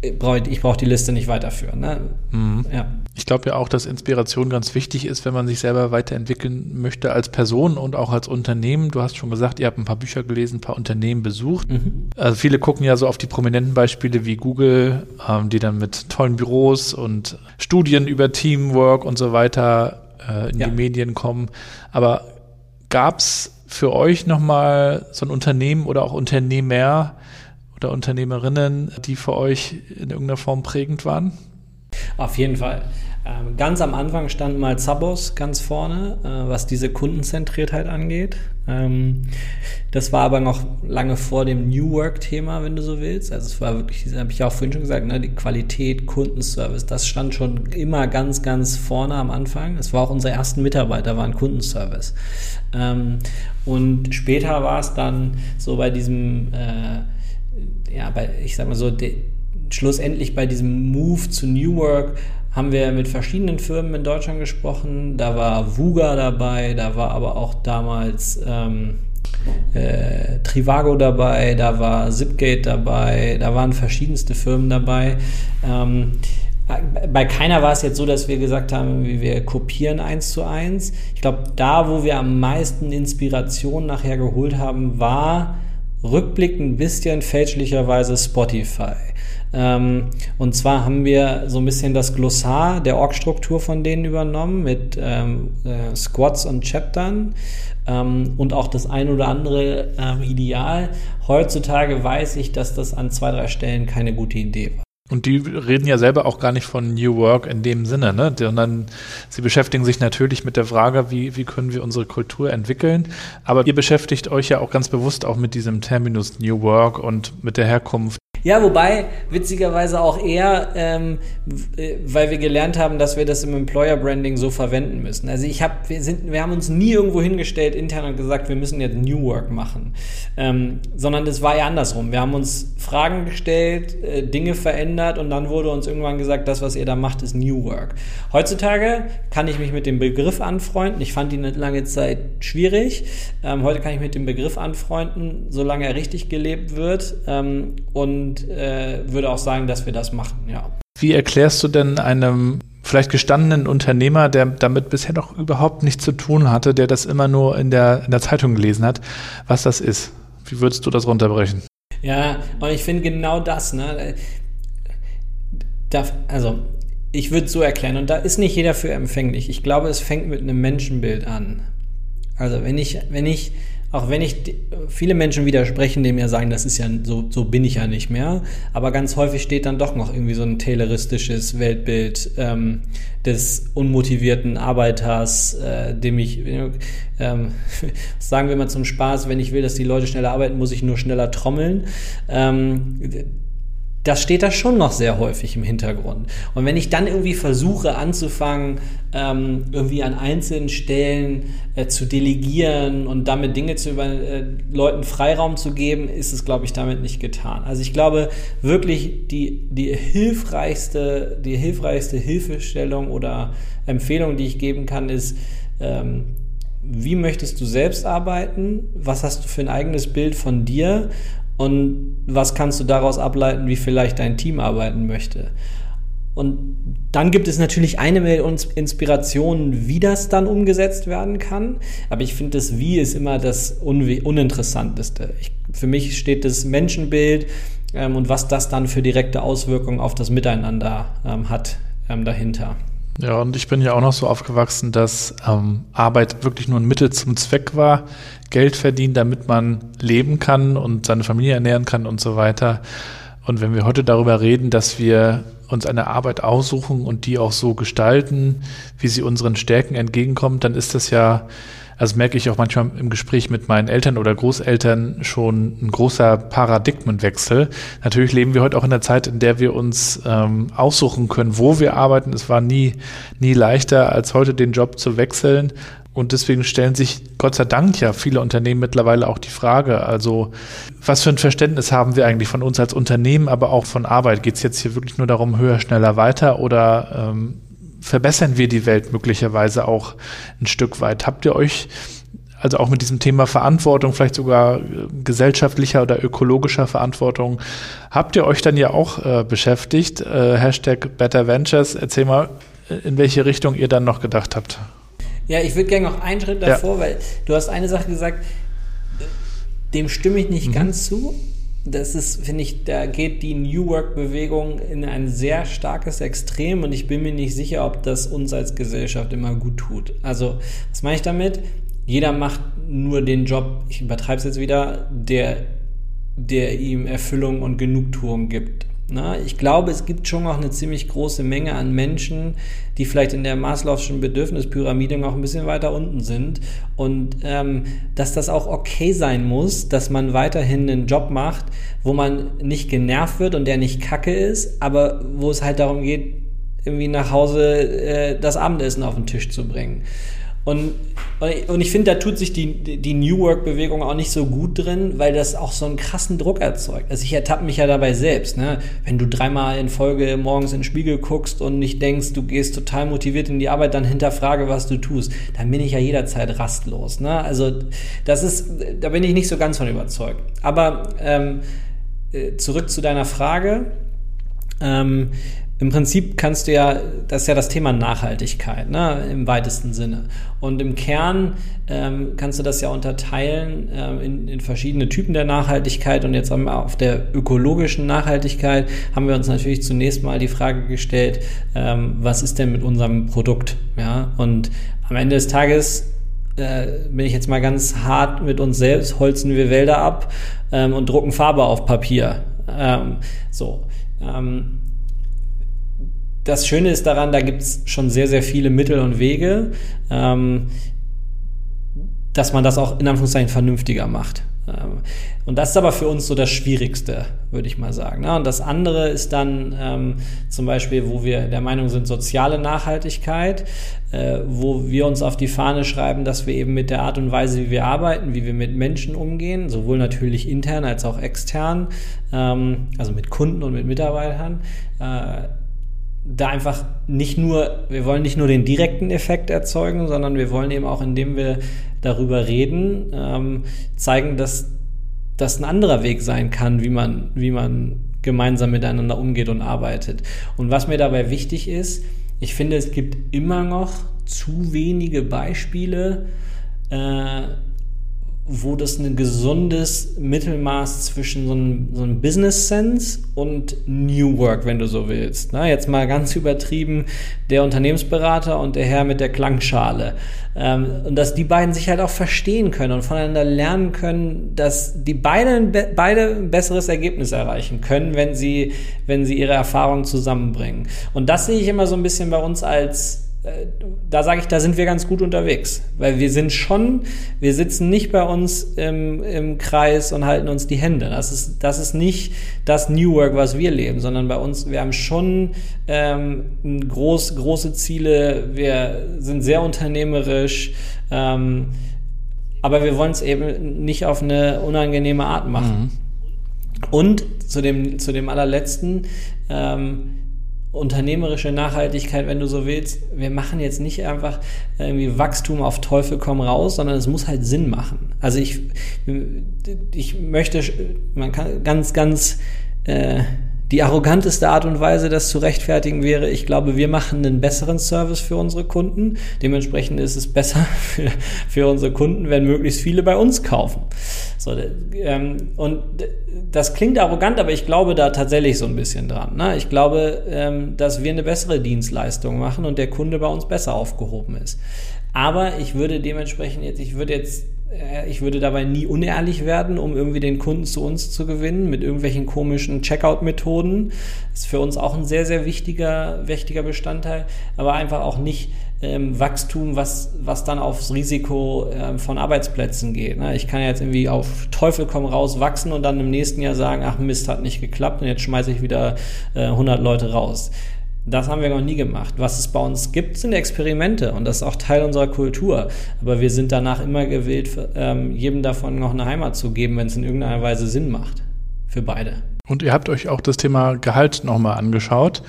ich brauche die Liste nicht weiterführen. Ne? Mhm. Ja. Ich glaube ja auch, dass Inspiration ganz wichtig ist, wenn man sich selber weiterentwickeln möchte als Person und auch als Unternehmen. Du hast schon gesagt, ihr habt ein paar Bücher gelesen, ein paar Unternehmen besucht. Mhm. Also viele gucken ja so auf die prominenten Beispiele wie Google, ähm, die dann mit tollen Büros und Studien über Teamwork und so weiter äh, in ja. die Medien kommen. Aber gab es für euch nochmal so ein Unternehmen oder auch Unternehmer, oder Unternehmerinnen, die für euch in irgendeiner Form prägend waren? Auf jeden Fall. Ähm, ganz am Anfang stand mal Zabos ganz vorne, äh, was diese Kundenzentriertheit angeht. Ähm, das war aber noch lange vor dem New Work-Thema, wenn du so willst. Also es war wirklich, habe ich auch vorhin schon gesagt, ne, die Qualität, Kundenservice, das stand schon immer ganz, ganz vorne am Anfang. Es war auch unsere ersten Mitarbeiter, waren Kundenservice. Ähm, und später war es dann so bei diesem äh, ja, bei, ich sag mal so, de, schlussendlich bei diesem Move zu New Work haben wir mit verschiedenen Firmen in Deutschland gesprochen. Da war Vuga dabei, da war aber auch damals ähm, äh, Trivago dabei, da war Zipgate dabei, da waren verschiedenste Firmen dabei. Ähm, bei keiner war es jetzt so, dass wir gesagt haben, wir kopieren eins zu eins. Ich glaube, da, wo wir am meisten Inspiration nachher geholt haben, war rückblickend ein bisschen fälschlicherweise Spotify. Ähm, und zwar haben wir so ein bisschen das Glossar der Org-Struktur von denen übernommen mit ähm, äh, Squads und Chaptern ähm, und auch das ein oder andere Ideal. Heutzutage weiß ich, dass das an zwei, drei Stellen keine gute Idee war. Und die reden ja selber auch gar nicht von New Work in dem Sinne, ne? sondern sie beschäftigen sich natürlich mit der Frage, wie, wie können wir unsere Kultur entwickeln. Aber ihr beschäftigt euch ja auch ganz bewusst auch mit diesem Terminus New Work und mit der Herkunft ja, wobei witzigerweise auch eher, ähm, äh, weil wir gelernt haben, dass wir das im Employer Branding so verwenden müssen. Also ich habe, wir sind, wir haben uns nie irgendwo hingestellt intern und gesagt, wir müssen jetzt New Work machen, ähm, sondern das war eher andersrum. Wir haben uns Fragen gestellt, äh, Dinge verändert und dann wurde uns irgendwann gesagt, das, was ihr da macht, ist New Work. Heutzutage kann ich mich mit dem Begriff anfreunden. Ich fand ihn eine lange Zeit schwierig. Ähm, heute kann ich mit dem Begriff anfreunden, solange er richtig gelebt wird ähm, und und äh, würde auch sagen, dass wir das machen, ja. Wie erklärst du denn einem vielleicht gestandenen Unternehmer, der damit bisher noch überhaupt nichts zu tun hatte, der das immer nur in der, in der Zeitung gelesen hat, was das ist? Wie würdest du das runterbrechen? Ja, und ich finde genau das, ne? Da, also, ich würde es so erklären, und da ist nicht jeder für empfänglich. Ich glaube, es fängt mit einem Menschenbild an. Also, wenn ich, wenn ich auch wenn ich viele Menschen widersprechen, dem ja sagen, das ist ja so, so bin ich ja nicht mehr. Aber ganz häufig steht dann doch noch irgendwie so ein tayloristisches Weltbild ähm, des unmotivierten Arbeiters, äh, dem ich, ähm, [laughs] sagen wir mal zum Spaß, wenn ich will, dass die Leute schneller arbeiten, muss ich nur schneller trommeln. Ähm, das steht da schon noch sehr häufig im Hintergrund. Und wenn ich dann irgendwie versuche anzufangen, ähm, irgendwie an einzelnen Stellen äh, zu delegieren und damit Dinge zu über äh, Leuten Freiraum zu geben, ist es, glaube ich, damit nicht getan. Also ich glaube wirklich, die, die hilfreichste, die hilfreichste Hilfestellung oder Empfehlung, die ich geben kann, ist, ähm, wie möchtest du selbst arbeiten? Was hast du für ein eigenes Bild von dir? Und was kannst du daraus ableiten, wie vielleicht dein Team arbeiten möchte. Und dann gibt es natürlich eine Menge Inspirationen, wie das dann umgesetzt werden kann. Aber ich finde, das Wie ist immer das Uninteressanteste. Ich, für mich steht das Menschenbild ähm, und was das dann für direkte Auswirkungen auf das Miteinander ähm, hat ähm, dahinter. Ja, und ich bin ja auch noch so aufgewachsen, dass ähm, Arbeit wirklich nur ein Mittel zum Zweck war. Geld verdienen, damit man leben kann und seine Familie ernähren kann und so weiter. Und wenn wir heute darüber reden, dass wir uns eine Arbeit aussuchen und die auch so gestalten, wie sie unseren Stärken entgegenkommt, dann ist das ja also merke ich auch manchmal im Gespräch mit meinen Eltern oder Großeltern schon ein großer Paradigmenwechsel. Natürlich leben wir heute auch in einer Zeit, in der wir uns ähm, aussuchen können, wo wir arbeiten. Es war nie, nie leichter, als heute den Job zu wechseln. Und deswegen stellen sich Gott sei Dank ja viele Unternehmen mittlerweile auch die Frage, also was für ein Verständnis haben wir eigentlich von uns als Unternehmen, aber auch von Arbeit? Geht es jetzt hier wirklich nur darum, höher, schneller, weiter oder ähm, verbessern wir die Welt möglicherweise auch ein Stück weit. Habt ihr euch also auch mit diesem Thema Verantwortung, vielleicht sogar äh, gesellschaftlicher oder ökologischer Verantwortung, habt ihr euch dann ja auch äh, beschäftigt? Äh, Hashtag Better Ventures. Erzähl mal, äh, in welche Richtung ihr dann noch gedacht habt. Ja, ich würde gerne noch einen Schritt davor, ja. weil du hast eine Sache gesagt, dem stimme ich nicht mhm. ganz zu das ist, finde ich, da geht die New Work-Bewegung in ein sehr starkes Extrem und ich bin mir nicht sicher, ob das uns als Gesellschaft immer gut tut. Also, was meine ich damit? Jeder macht nur den Job, ich übertreibe es jetzt wieder, der, der ihm Erfüllung und Genugtuung gibt. Na, ich glaube, es gibt schon noch eine ziemlich große Menge an Menschen, die vielleicht in der Maslow'schen Bedürfnispyramide noch ein bisschen weiter unten sind. Und ähm, dass das auch okay sein muss, dass man weiterhin einen Job macht, wo man nicht genervt wird und der nicht kacke ist, aber wo es halt darum geht, irgendwie nach Hause äh, das Abendessen auf den Tisch zu bringen. Und, und ich finde, da tut sich die, die New Work-Bewegung auch nicht so gut drin, weil das auch so einen krassen Druck erzeugt. Also ich ertappe mich ja dabei selbst. Ne? Wenn du dreimal in Folge morgens in den Spiegel guckst und nicht denkst, du gehst total motiviert in die Arbeit, dann hinterfrage, was du tust, dann bin ich ja jederzeit rastlos. Ne? Also das ist, da bin ich nicht so ganz von überzeugt. Aber ähm, äh, zurück zu deiner Frage. Ähm, im Prinzip kannst du ja, das ist ja das Thema Nachhaltigkeit, ne, im weitesten Sinne. Und im Kern ähm, kannst du das ja unterteilen ähm, in, in verschiedene Typen der Nachhaltigkeit. Und jetzt haben wir auf der ökologischen Nachhaltigkeit haben wir uns natürlich zunächst mal die Frage gestellt, ähm, was ist denn mit unserem Produkt? Ja, und am Ende des Tages äh, bin ich jetzt mal ganz hart mit uns selbst, holzen wir Wälder ab ähm, und drucken Farbe auf Papier. Ähm, so. Ähm, das Schöne ist daran, da gibt es schon sehr, sehr viele Mittel und Wege, ähm, dass man das auch in Anführungszeichen vernünftiger macht. Ähm, und das ist aber für uns so das Schwierigste, würde ich mal sagen. Ne? Und das andere ist dann ähm, zum Beispiel, wo wir der Meinung sind, soziale Nachhaltigkeit, äh, wo wir uns auf die Fahne schreiben, dass wir eben mit der Art und Weise, wie wir arbeiten, wie wir mit Menschen umgehen, sowohl natürlich intern als auch extern, ähm, also mit Kunden und mit Mitarbeitern, äh, da einfach nicht nur, wir wollen nicht nur den direkten Effekt erzeugen, sondern wir wollen eben auch, indem wir darüber reden, ähm, zeigen, dass das ein anderer Weg sein kann, wie man, wie man gemeinsam miteinander umgeht und arbeitet. Und was mir dabei wichtig ist, ich finde, es gibt immer noch zu wenige Beispiele, äh, wo das ein gesundes Mittelmaß zwischen so einem, so einem Business Sense und New Work, wenn du so willst. Na, jetzt mal ganz übertrieben, der Unternehmensberater und der Herr mit der Klangschale. Ähm, und dass die beiden sich halt auch verstehen können und voneinander lernen können, dass die beide, beide ein besseres Ergebnis erreichen können, wenn sie, wenn sie ihre Erfahrungen zusammenbringen. Und das sehe ich immer so ein bisschen bei uns als da sage ich, da sind wir ganz gut unterwegs, weil wir sind schon, wir sitzen nicht bei uns im, im Kreis und halten uns die Hände. Das ist, das ist nicht das New Work, was wir leben, sondern bei uns, wir haben schon ähm, groß, große Ziele, wir sind sehr unternehmerisch, ähm, aber wir wollen es eben nicht auf eine unangenehme Art machen. Mhm. Und zu dem, zu dem allerletzten, ähm, unternehmerische Nachhaltigkeit, wenn du so willst. Wir machen jetzt nicht einfach irgendwie Wachstum auf Teufel komm raus, sondern es muss halt Sinn machen. Also ich, ich möchte, man kann ganz, ganz äh, die arroganteste Art und Weise, das zu rechtfertigen wäre, ich glaube, wir machen einen besseren Service für unsere Kunden. Dementsprechend ist es besser [laughs] für, für unsere Kunden, wenn möglichst viele bei uns kaufen. So, ähm, und das klingt arrogant, aber ich glaube da tatsächlich so ein bisschen dran. Ne? Ich glaube, ähm, dass wir eine bessere Dienstleistung machen und der Kunde bei uns besser aufgehoben ist. Aber ich würde dementsprechend jetzt, ich würde jetzt ich würde dabei nie unehrlich werden, um irgendwie den Kunden zu uns zu gewinnen mit irgendwelchen komischen Checkout-Methoden. Ist für uns auch ein sehr, sehr wichtiger, wichtiger Bestandteil, aber einfach auch nicht ähm, Wachstum, was, was dann aufs Risiko ähm, von Arbeitsplätzen geht. Ne? Ich kann ja jetzt irgendwie auf Teufel komm raus wachsen und dann im nächsten Jahr sagen, ach Mist, hat nicht geklappt und jetzt schmeiße ich wieder äh, 100 Leute raus. Das haben wir noch nie gemacht. Was es bei uns gibt, sind Experimente und das ist auch Teil unserer Kultur. Aber wir sind danach immer gewillt, ähm, jedem davon noch eine Heimat zu geben, wenn es in irgendeiner Weise Sinn macht. Für beide. Und ihr habt euch auch das Thema Gehalt nochmal angeschaut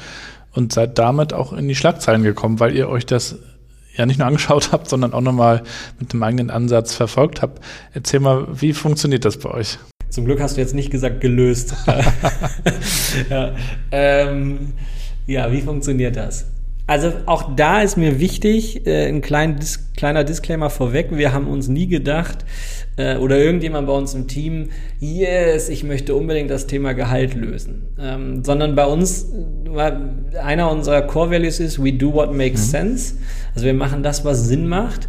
und seid damit auch in die Schlagzeilen gekommen, weil ihr euch das ja nicht nur angeschaut habt, sondern auch nochmal mit einem eigenen Ansatz verfolgt habt. Erzähl mal, wie funktioniert das bei euch? Zum Glück hast du jetzt nicht gesagt gelöst. [laughs] [laughs] ja, ähm, ja, wie funktioniert das? Also auch da ist mir wichtig, äh, ein klein, dis, kleiner Disclaimer vorweg. Wir haben uns nie gedacht, äh, oder irgendjemand bei uns im Team, yes, ich möchte unbedingt das Thema Gehalt lösen. Ähm, sondern bei uns, äh, einer unserer Core Values ist, we do what makes mhm. sense. Also wir machen das, was Sinn macht.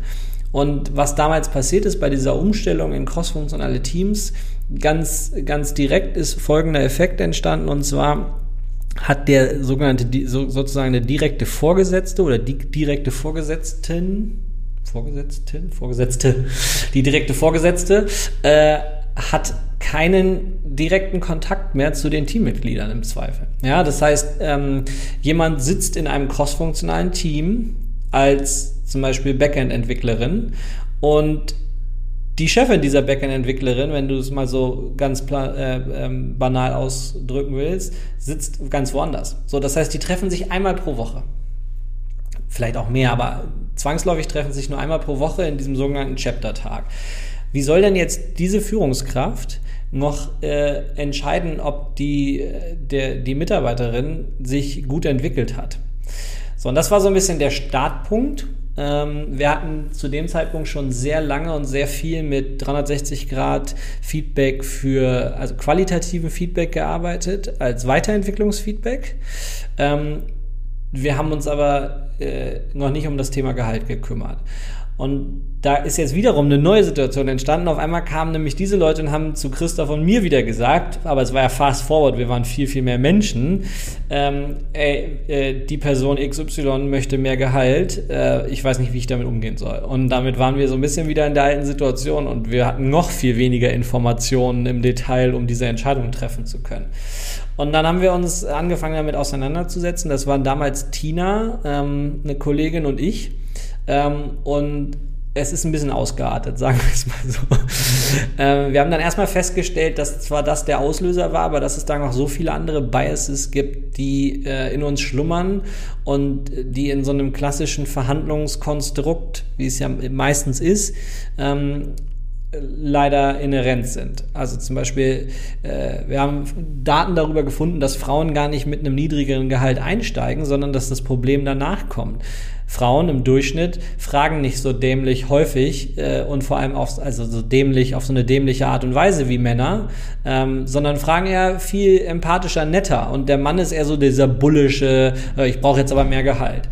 Und was damals passiert ist bei dieser Umstellung in crossfunktionale Teams, ganz, ganz direkt ist folgender Effekt entstanden, und zwar, hat der sogenannte, so, sozusagen der direkte Vorgesetzte oder die direkte Vorgesetzten, Vorgesetzten, Vorgesetzte, die direkte Vorgesetzte, äh, hat keinen direkten Kontakt mehr zu den Teammitgliedern im Zweifel. Ja, das heißt, ähm, jemand sitzt in einem crossfunktionalen Team als zum Beispiel Backend-Entwicklerin und die Chefin dieser Backend-Entwicklerin, wenn du es mal so ganz äh, ähm, banal ausdrücken willst, sitzt ganz woanders. So, das heißt, die treffen sich einmal pro Woche. Vielleicht auch mehr, aber zwangsläufig treffen sich nur einmal pro Woche in diesem sogenannten Chapter-Tag. Wie soll denn jetzt diese Führungskraft noch äh, entscheiden, ob die, äh, der, die Mitarbeiterin sich gut entwickelt hat? So, und das war so ein bisschen der Startpunkt wir hatten zu dem Zeitpunkt schon sehr lange und sehr viel mit 360 Grad Feedback für, also qualitativen Feedback gearbeitet, als Weiterentwicklungsfeedback. Ähm, wir haben uns aber äh, noch nicht um das Thema Gehalt gekümmert. Und da ist jetzt wiederum eine neue Situation entstanden. Auf einmal kamen nämlich diese Leute und haben zu Christoph und mir wieder gesagt, aber es war ja fast forward, wir waren viel, viel mehr Menschen. Ähm, ey, äh, die Person XY möchte mehr Gehalt. Äh, ich weiß nicht, wie ich damit umgehen soll. Und damit waren wir so ein bisschen wieder in der alten Situation und wir hatten noch viel weniger Informationen im Detail, um diese Entscheidung treffen zu können. Und dann haben wir uns angefangen damit auseinanderzusetzen. Das waren damals Tina, ähm, eine Kollegin und ich. Ähm, und es ist ein bisschen ausgeartet, [laughs] sagen wir es mal so. ähm, wir haben dann erstmal festgestellt, dass zwar das der Auslöser war, aber dass es da noch so viele andere Biases gibt, die äh, in uns schlummern und die in so einem klassischen Verhandlungskonstrukt, wie es ja meistens ist, ähm, leider inhärent sind. Also zum Beispiel, äh, wir haben Daten darüber gefunden, dass Frauen gar nicht mit einem niedrigeren Gehalt einsteigen, sondern dass das Problem danach kommt. Frauen im Durchschnitt fragen nicht so dämlich häufig äh, und vor allem auf, also so dämlich, auf so eine dämliche Art und Weise wie Männer, ähm, sondern fragen eher viel empathischer, netter. Und der Mann ist eher so dieser bullische, äh, ich brauche jetzt aber mehr Gehalt.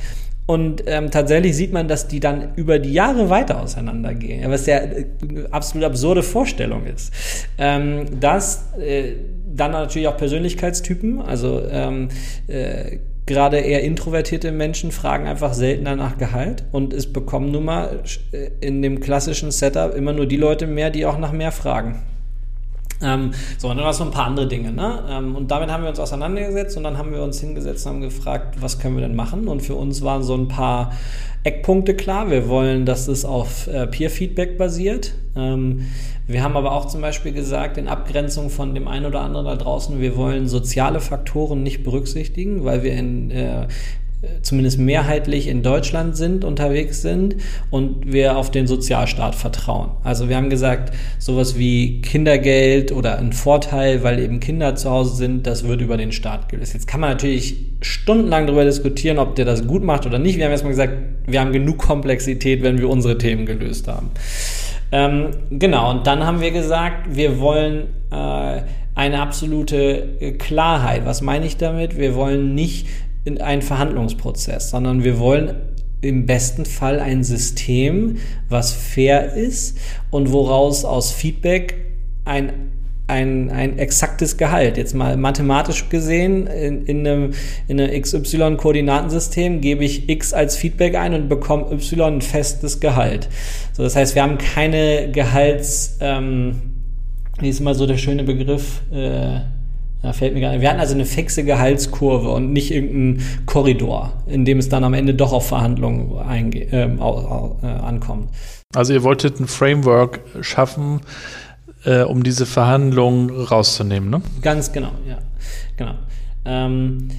Und ähm, tatsächlich sieht man, dass die dann über die Jahre weiter auseinandergehen, was ja äh, absolut absurde Vorstellung ist. Ähm, dass äh, dann natürlich auch Persönlichkeitstypen, also ähm, äh, gerade eher introvertierte Menschen fragen einfach seltener nach Gehalt und es bekommen nun mal äh, in dem klassischen Setup immer nur die Leute mehr, die auch nach mehr fragen. Ähm, so, und dann noch so ein paar andere Dinge. Ne? Ähm, und damit haben wir uns auseinandergesetzt und dann haben wir uns hingesetzt und haben gefragt, was können wir denn machen? Und für uns waren so ein paar Eckpunkte klar. Wir wollen, dass es auf äh, Peer-Feedback basiert. Ähm, wir haben aber auch zum Beispiel gesagt, in Abgrenzung von dem einen oder anderen da draußen, wir wollen soziale Faktoren nicht berücksichtigen, weil wir in äh, zumindest mehrheitlich in Deutschland sind, unterwegs sind und wir auf den Sozialstaat vertrauen. Also wir haben gesagt, sowas wie Kindergeld oder ein Vorteil, weil eben Kinder zu Hause sind, das wird über den Staat gelöst. Jetzt kann man natürlich stundenlang darüber diskutieren, ob der das gut macht oder nicht. Wir haben erstmal gesagt, wir haben genug Komplexität, wenn wir unsere Themen gelöst haben. Ähm, genau, und dann haben wir gesagt, wir wollen äh, eine absolute Klarheit. Was meine ich damit? Wir wollen nicht in einen Verhandlungsprozess, sondern wir wollen im besten Fall ein System, was fair ist und woraus aus Feedback ein ein, ein exaktes Gehalt. Jetzt mal mathematisch gesehen, in, in einem, in einem XY-Koordinatensystem gebe ich X als Feedback ein und bekomme Y ein festes Gehalt. So, das heißt, wir haben keine Gehalts, ähm, wie ist mal so der schöne Begriff, äh, da fällt mir gar nicht. Wir hatten also eine fixe Gehaltskurve und nicht irgendeinen Korridor, in dem es dann am Ende doch auf Verhandlungen äh, äh, ankommt. Also ihr wolltet ein Framework schaffen, äh, um diese Verhandlungen rauszunehmen, ne? Ganz genau, ja. Genau. Ähm,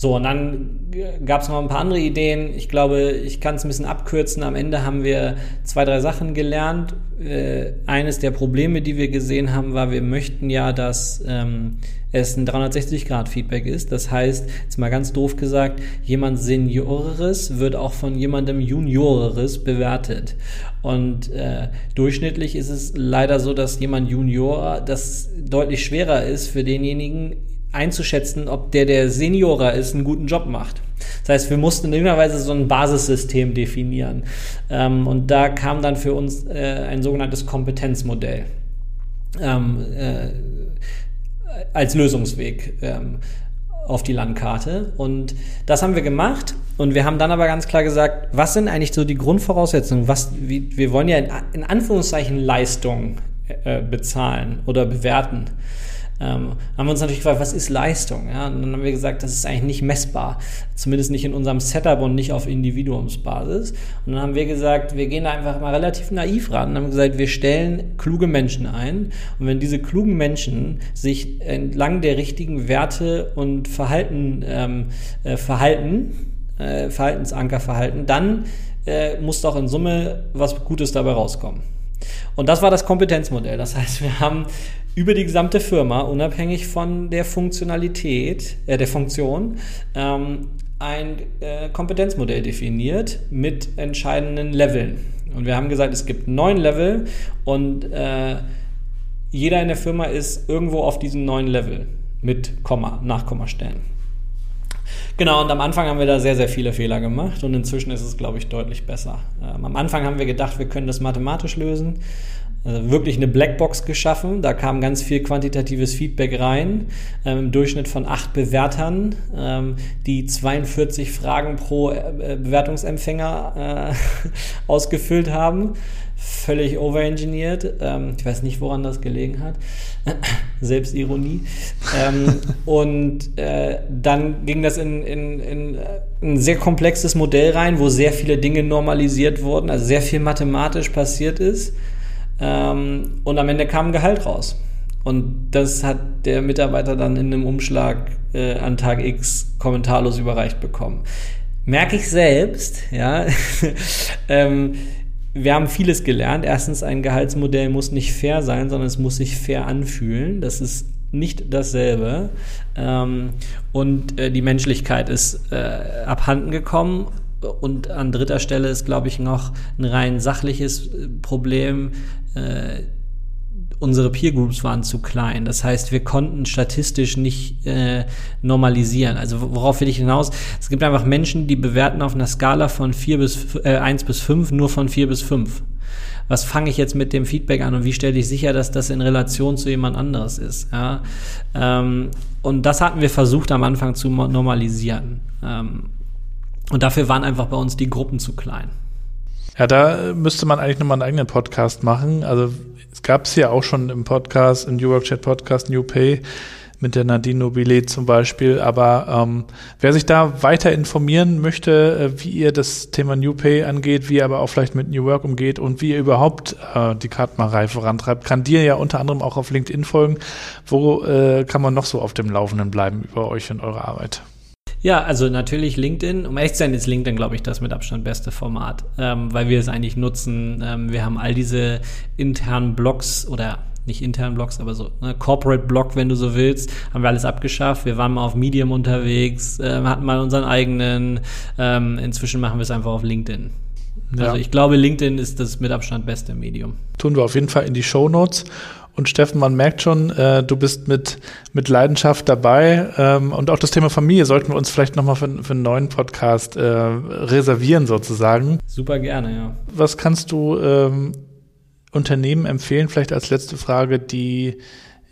so, und dann gab es noch ein paar andere Ideen. Ich glaube, ich kann es ein bisschen abkürzen. Am Ende haben wir zwei, drei Sachen gelernt. Äh, eines der Probleme, die wir gesehen haben, war, wir möchten ja, dass ähm, es ein 360-Grad-Feedback ist. Das heißt, jetzt mal ganz doof gesagt, jemand Senioreres wird auch von jemandem Junioreres bewertet. Und äh, durchschnittlich ist es leider so, dass jemand Junior das deutlich schwerer ist für denjenigen, einzuschätzen, ob der, der Seniorer ist, einen guten Job macht. Das heißt, wir mussten in irgendeiner Weise so ein Basissystem definieren. Ähm, und da kam dann für uns äh, ein sogenanntes Kompetenzmodell ähm, äh, als Lösungsweg ähm, auf die Landkarte. Und das haben wir gemacht. Und wir haben dann aber ganz klar gesagt, was sind eigentlich so die Grundvoraussetzungen? Was, wie, wir wollen ja in, in Anführungszeichen Leistung äh, bezahlen oder bewerten. Ähm, haben wir uns natürlich gefragt, was ist Leistung? Ja, und dann haben wir gesagt, das ist eigentlich nicht messbar, zumindest nicht in unserem Setup und nicht auf Individuumsbasis. Und dann haben wir gesagt, wir gehen da einfach mal relativ naiv ran und haben gesagt, wir stellen kluge Menschen ein und wenn diese klugen Menschen sich entlang der richtigen Werte und Verhalten ähm, äh, verhalten, äh, Verhaltensanker verhalten, dann äh, muss doch in Summe was Gutes dabei rauskommen. Und das war das Kompetenzmodell. Das heißt, wir haben über die gesamte Firma, unabhängig von der Funktionalität, äh, der Funktion, ähm, ein äh, Kompetenzmodell definiert mit entscheidenden Leveln. Und wir haben gesagt, es gibt neun Level und äh, jeder in der Firma ist irgendwo auf diesem neuen Level mit Komma, Nachkommastellen. Genau, und am Anfang haben wir da sehr, sehr viele Fehler gemacht und inzwischen ist es, glaube ich, deutlich besser. Ähm, am Anfang haben wir gedacht, wir können das mathematisch lösen also wirklich eine Blackbox geschaffen. Da kam ganz viel quantitatives Feedback rein, ähm, im Durchschnitt von acht Bewertern, ähm, die 42 Fragen pro äh, Bewertungsempfänger äh, [laughs] ausgefüllt haben. Völlig overengineert. Ähm, ich weiß nicht, woran das gelegen hat. [clears throat] Selbstironie. ähm, [laughs] und äh, dann ging das in, in, in ein sehr komplexes Modell rein, wo sehr viele Dinge normalisiert wurden, also sehr viel mathematisch passiert ist. Ähm, und am Ende kam ein Gehalt raus. Und das hat der Mitarbeiter dann in einem Umschlag äh, an Tag X kommentarlos überreicht bekommen. Merke ich selbst, [laughs] ja. ähm, wir haben vieles gelernt. Erstens, ein Gehaltsmodell muss nicht fair sein, sondern es muss sich fair anfühlen. Das ist nicht dasselbe. Ähm, und äh, die Menschlichkeit ist äh, abhanden gekommen. Und an dritter Stelle ist, glaube ich, noch ein rein sachliches äh, Problem. Äh, unsere Peer Groups waren zu klein. Das heißt, wir konnten statistisch nicht äh, normalisieren. Also worauf will ich hinaus? Es gibt einfach Menschen, die bewerten auf einer Skala von vier bis äh, 1 bis 5 nur von 4 bis 5. Was fange ich jetzt mit dem Feedback an und wie stelle ich sicher, dass das in Relation zu jemand anderes ist? Ja? Ähm, und das hatten wir versucht am Anfang zu normalisieren. Ähm, und dafür waren einfach bei uns die Gruppen zu klein. Ja, da müsste man eigentlich nochmal einen eigenen Podcast machen. Also es gab es ja auch schon im Podcast, im New Work Chat Podcast New Pay mit der Nadine Nobile zum Beispiel. Aber ähm, wer sich da weiter informieren möchte, äh, wie ihr das Thema New Pay angeht, wie ihr aber auch vielleicht mit New Work umgeht und wie ihr überhaupt äh, die Kartmacherei vorantreibt, kann dir ja unter anderem auch auf LinkedIn folgen. Wo äh, kann man noch so auf dem Laufenden bleiben über euch und eure Arbeit? Ja, also natürlich LinkedIn. Um ehrlich zu sein, ist LinkedIn, glaube ich, das mit Abstand beste Format, ähm, weil wir es eigentlich nutzen. Ähm, wir haben all diese internen Blogs oder nicht internen Blogs, aber so ne, Corporate Blog, wenn du so willst, haben wir alles abgeschafft. Wir waren mal auf Medium unterwegs, äh, hatten mal unseren eigenen. Ähm, inzwischen machen wir es einfach auf LinkedIn. Ja. Also ich glaube, LinkedIn ist das mit Abstand beste Medium. Tun wir auf jeden Fall in die Show Notes. Und Steffen, man merkt schon, äh, du bist mit, mit Leidenschaft dabei. Ähm, und auch das Thema Familie sollten wir uns vielleicht nochmal für, für einen neuen Podcast äh, reservieren, sozusagen. Super gerne, ja. Was kannst du ähm, Unternehmen empfehlen, vielleicht als letzte Frage, die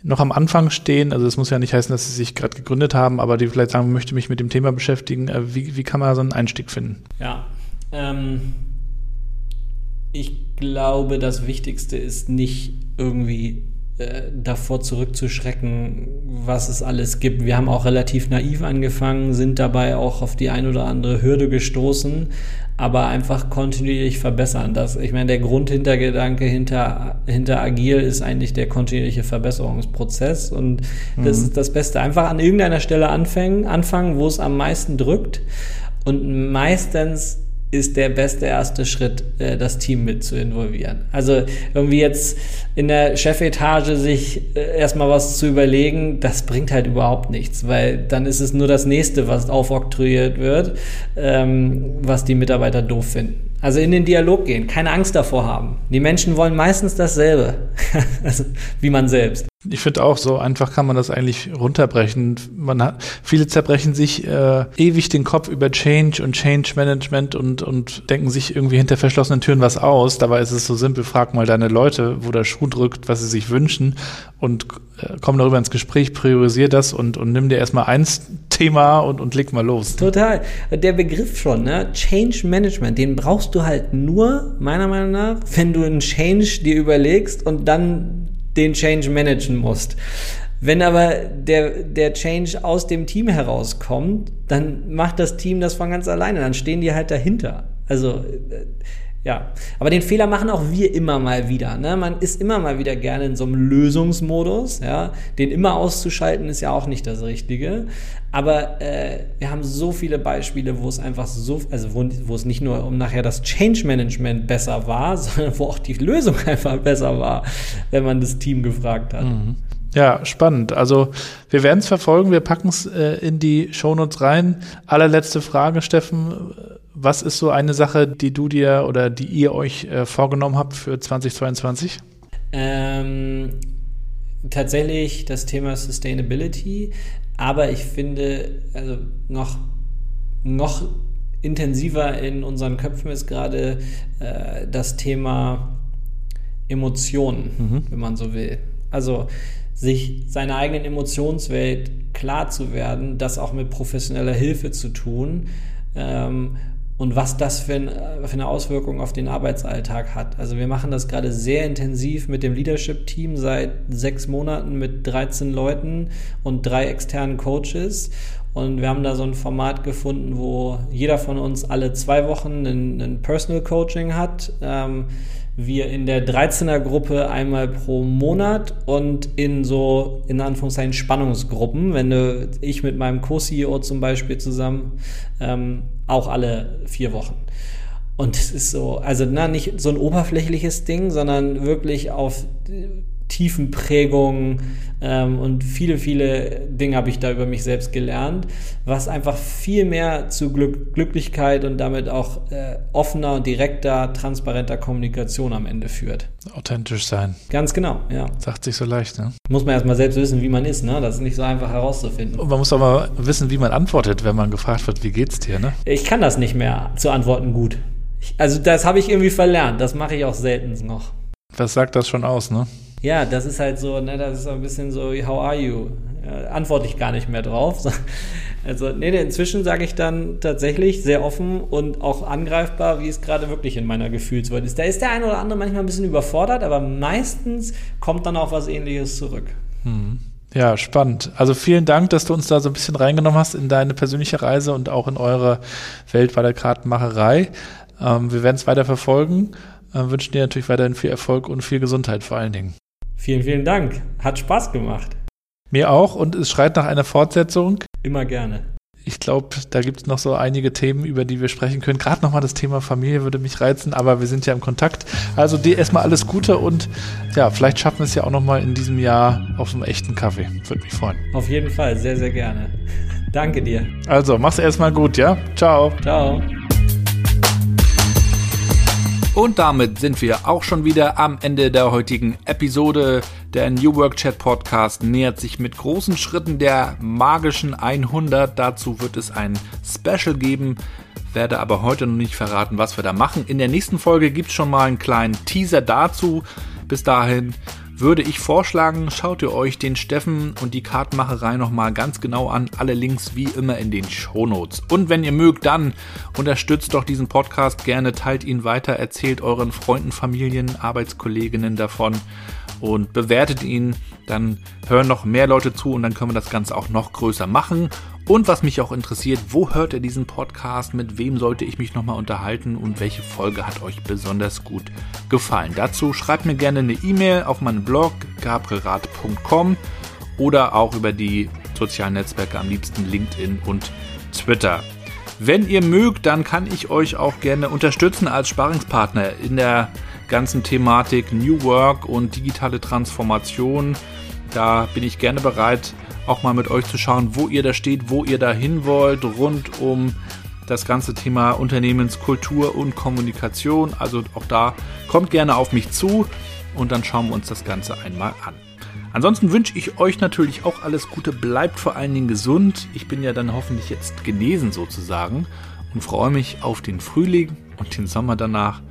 noch am Anfang stehen, also es muss ja nicht heißen, dass sie sich gerade gegründet haben, aber die vielleicht sagen, möchte mich mit dem Thema beschäftigen. Äh, wie, wie kann man so einen Einstieg finden? Ja, ähm, ich glaube, das Wichtigste ist nicht irgendwie davor zurückzuschrecken, was es alles gibt. Wir haben auch relativ naiv angefangen, sind dabei auch auf die ein oder andere Hürde gestoßen, aber einfach kontinuierlich verbessern. Das, ich meine, der Grundhintergedanke hinter, hinter Agil ist eigentlich der kontinuierliche Verbesserungsprozess und mhm. das ist das Beste. Einfach an irgendeiner Stelle anfangen, anfangen, wo es am meisten drückt und meistens ist der beste erste Schritt, äh, das Team mit zu involvieren. Also irgendwie jetzt in der Chefetage sich äh, erstmal was zu überlegen, das bringt halt überhaupt nichts, weil dann ist es nur das nächste, was aufoktroyiert wird, ähm, was die Mitarbeiter doof finden. Also in den Dialog gehen, keine Angst davor haben. Die Menschen wollen meistens dasselbe, [laughs] also wie man selbst. Ich finde auch, so einfach kann man das eigentlich runterbrechen. Man hat, viele zerbrechen sich äh, ewig den Kopf über Change und Change Management und, und denken sich irgendwie hinter verschlossenen Türen was aus. Dabei ist es so simpel, frag mal deine Leute, wo der Schuh drückt, was sie sich wünschen und äh, komm darüber ins Gespräch, priorisier das und, und nimm dir erstmal eins Thema und, und leg mal los. Total. Der Begriff schon, ne? Change Management, den brauchst du halt nur, meiner Meinung nach, wenn du einen Change dir überlegst und dann den Change managen musst. Wenn aber der, der Change aus dem Team herauskommt, dann macht das Team das von ganz alleine. Dann stehen die halt dahinter. Also, äh, ja. Aber den Fehler machen auch wir immer mal wieder. Ne? Man ist immer mal wieder gerne in so einem Lösungsmodus. Ja? Den immer auszuschalten ist ja auch nicht das Richtige. Aber äh, wir haben so viele Beispiele, wo es einfach so, also wo, wo es nicht nur um nachher das Change Management besser war, [laughs] sondern wo auch die Lösung einfach besser war, wenn man das Team gefragt hat. Mhm. Ja, spannend. Also wir werden es verfolgen, wir packen es äh, in die Shownotes rein. Allerletzte Frage, Steffen. Was ist so eine Sache, die du dir oder die ihr euch äh, vorgenommen habt für 2022? Ähm, tatsächlich das Thema Sustainability. Aber ich finde, also noch, noch intensiver in unseren Köpfen ist gerade äh, das Thema Emotionen, mhm. wenn man so will. Also sich seiner eigenen Emotionswelt klar zu werden, das auch mit professioneller Hilfe zu tun ähm, und was das für, ein, für, eine Auswirkung auf den Arbeitsalltag hat. Also wir machen das gerade sehr intensiv mit dem Leadership-Team seit sechs Monaten mit 13 Leuten und drei externen Coaches. Und wir haben da so ein Format gefunden, wo jeder von uns alle zwei Wochen ein, ein Personal Coaching hat. Ähm, wir in der 13er Gruppe einmal pro Monat und in so, in Anführungszeichen, Spannungsgruppen, wenn du, ich mit meinem Co-CEO zum Beispiel zusammen, ähm, auch alle vier Wochen. Und es ist so, also na, nicht so ein oberflächliches Ding, sondern wirklich auf tiefen Prägungen ähm, und viele, viele Dinge habe ich da über mich selbst gelernt, was einfach viel mehr zu Glück Glücklichkeit und damit auch äh, offener, direkter, transparenter Kommunikation am Ende führt. Authentisch sein. Ganz genau, ja. Sagt sich so leicht, ne? Muss man erstmal selbst wissen, wie man ist, ne? Das ist nicht so einfach herauszufinden. Und man muss aber wissen, wie man antwortet, wenn man gefragt wird, wie geht's dir, ne? Ich kann das nicht mehr zu antworten gut. Ich, also das habe ich irgendwie verlernt. Das mache ich auch selten noch. Was sagt das schon aus, ne? Ja, das ist halt so, ne, das ist ein bisschen so, how are you? äh, antworte ich gar nicht mehr drauf. [laughs] Also, nee inzwischen sage ich dann tatsächlich sehr offen und auch angreifbar, wie es gerade wirklich in meiner Gefühlswelt ist. Da ist der eine oder andere manchmal ein bisschen überfordert, aber meistens kommt dann auch was ähnliches zurück. Hm. Ja, spannend. Also vielen Dank, dass du uns da so ein bisschen reingenommen hast in deine persönliche Reise und auch in eure Welt bei der Kartenmacherei. Ähm, wir werden es weiter verfolgen. Äh, wünschen dir natürlich weiterhin viel Erfolg und viel Gesundheit vor allen Dingen. Vielen, vielen Dank. Hat Spaß gemacht. Mir auch und es schreit nach einer Fortsetzung. Immer gerne. Ich glaube, da gibt es noch so einige Themen, über die wir sprechen können. Gerade nochmal das Thema Familie würde mich reizen, aber wir sind ja im Kontakt. Also dir erstmal alles Gute und ja, vielleicht schaffen wir es ja auch nochmal in diesem Jahr auf einem echten Kaffee. Würde mich freuen. Auf jeden Fall, sehr, sehr gerne. Danke dir. Also, mach's erstmal gut, ja? Ciao. Ciao. Und damit sind wir auch schon wieder am Ende der heutigen Episode. Der New Work Chat Podcast nähert sich mit großen Schritten der magischen 100. Dazu wird es ein Special geben, werde aber heute noch nicht verraten, was wir da machen. In der nächsten Folge gibt es schon mal einen kleinen Teaser dazu. Bis dahin würde ich vorschlagen, schaut ihr euch den Steffen und die Kartenmacherei nochmal ganz genau an. Alle Links wie immer in den Shownotes. Und wenn ihr mögt, dann unterstützt doch diesen Podcast gerne, teilt ihn weiter, erzählt euren Freunden, Familien, Arbeitskolleginnen davon und bewertet ihn. Dann hören noch mehr Leute zu und dann können wir das Ganze auch noch größer machen. Und was mich auch interessiert, wo hört ihr diesen Podcast? Mit wem sollte ich mich nochmal unterhalten? Und welche Folge hat euch besonders gut gefallen? Dazu schreibt mir gerne eine E-Mail auf meinen Blog gabrielrad.com oder auch über die sozialen Netzwerke, am liebsten LinkedIn und Twitter. Wenn ihr mögt, dann kann ich euch auch gerne unterstützen als Sparingspartner in der ganzen Thematik New Work und digitale Transformation. Da bin ich gerne bereit, auch mal mit euch zu schauen, wo ihr da steht, wo ihr da hin wollt, rund um das ganze Thema Unternehmenskultur und Kommunikation. Also auch da kommt gerne auf mich zu und dann schauen wir uns das Ganze einmal an. Ansonsten wünsche ich euch natürlich auch alles Gute, bleibt vor allen Dingen gesund. Ich bin ja dann hoffentlich jetzt genesen sozusagen und freue mich auf den Frühling und den Sommer danach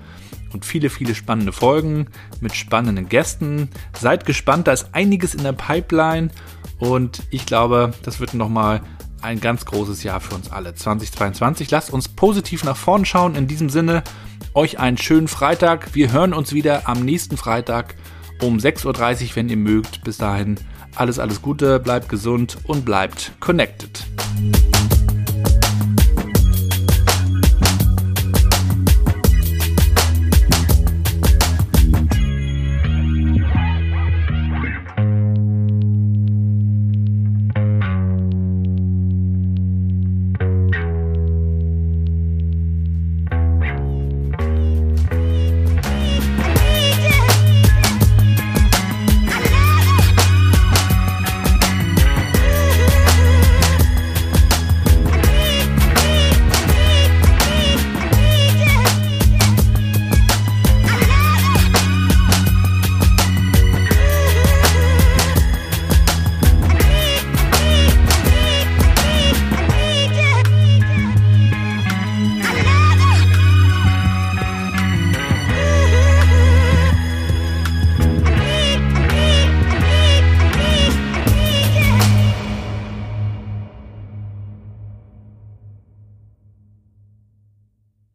und viele, viele spannende Folgen mit spannenden Gästen. Seid gespannt, da ist einiges in der Pipeline und ich glaube, das wird nochmal ein ganz großes Jahr für uns alle. 2022. Lasst uns positiv nach vorn schauen. In diesem Sinne, euch einen schönen Freitag. Wir hören uns wieder am nächsten Freitag um 6.30 Uhr, wenn ihr mögt. Bis dahin alles, alles Gute, bleibt gesund und bleibt connected.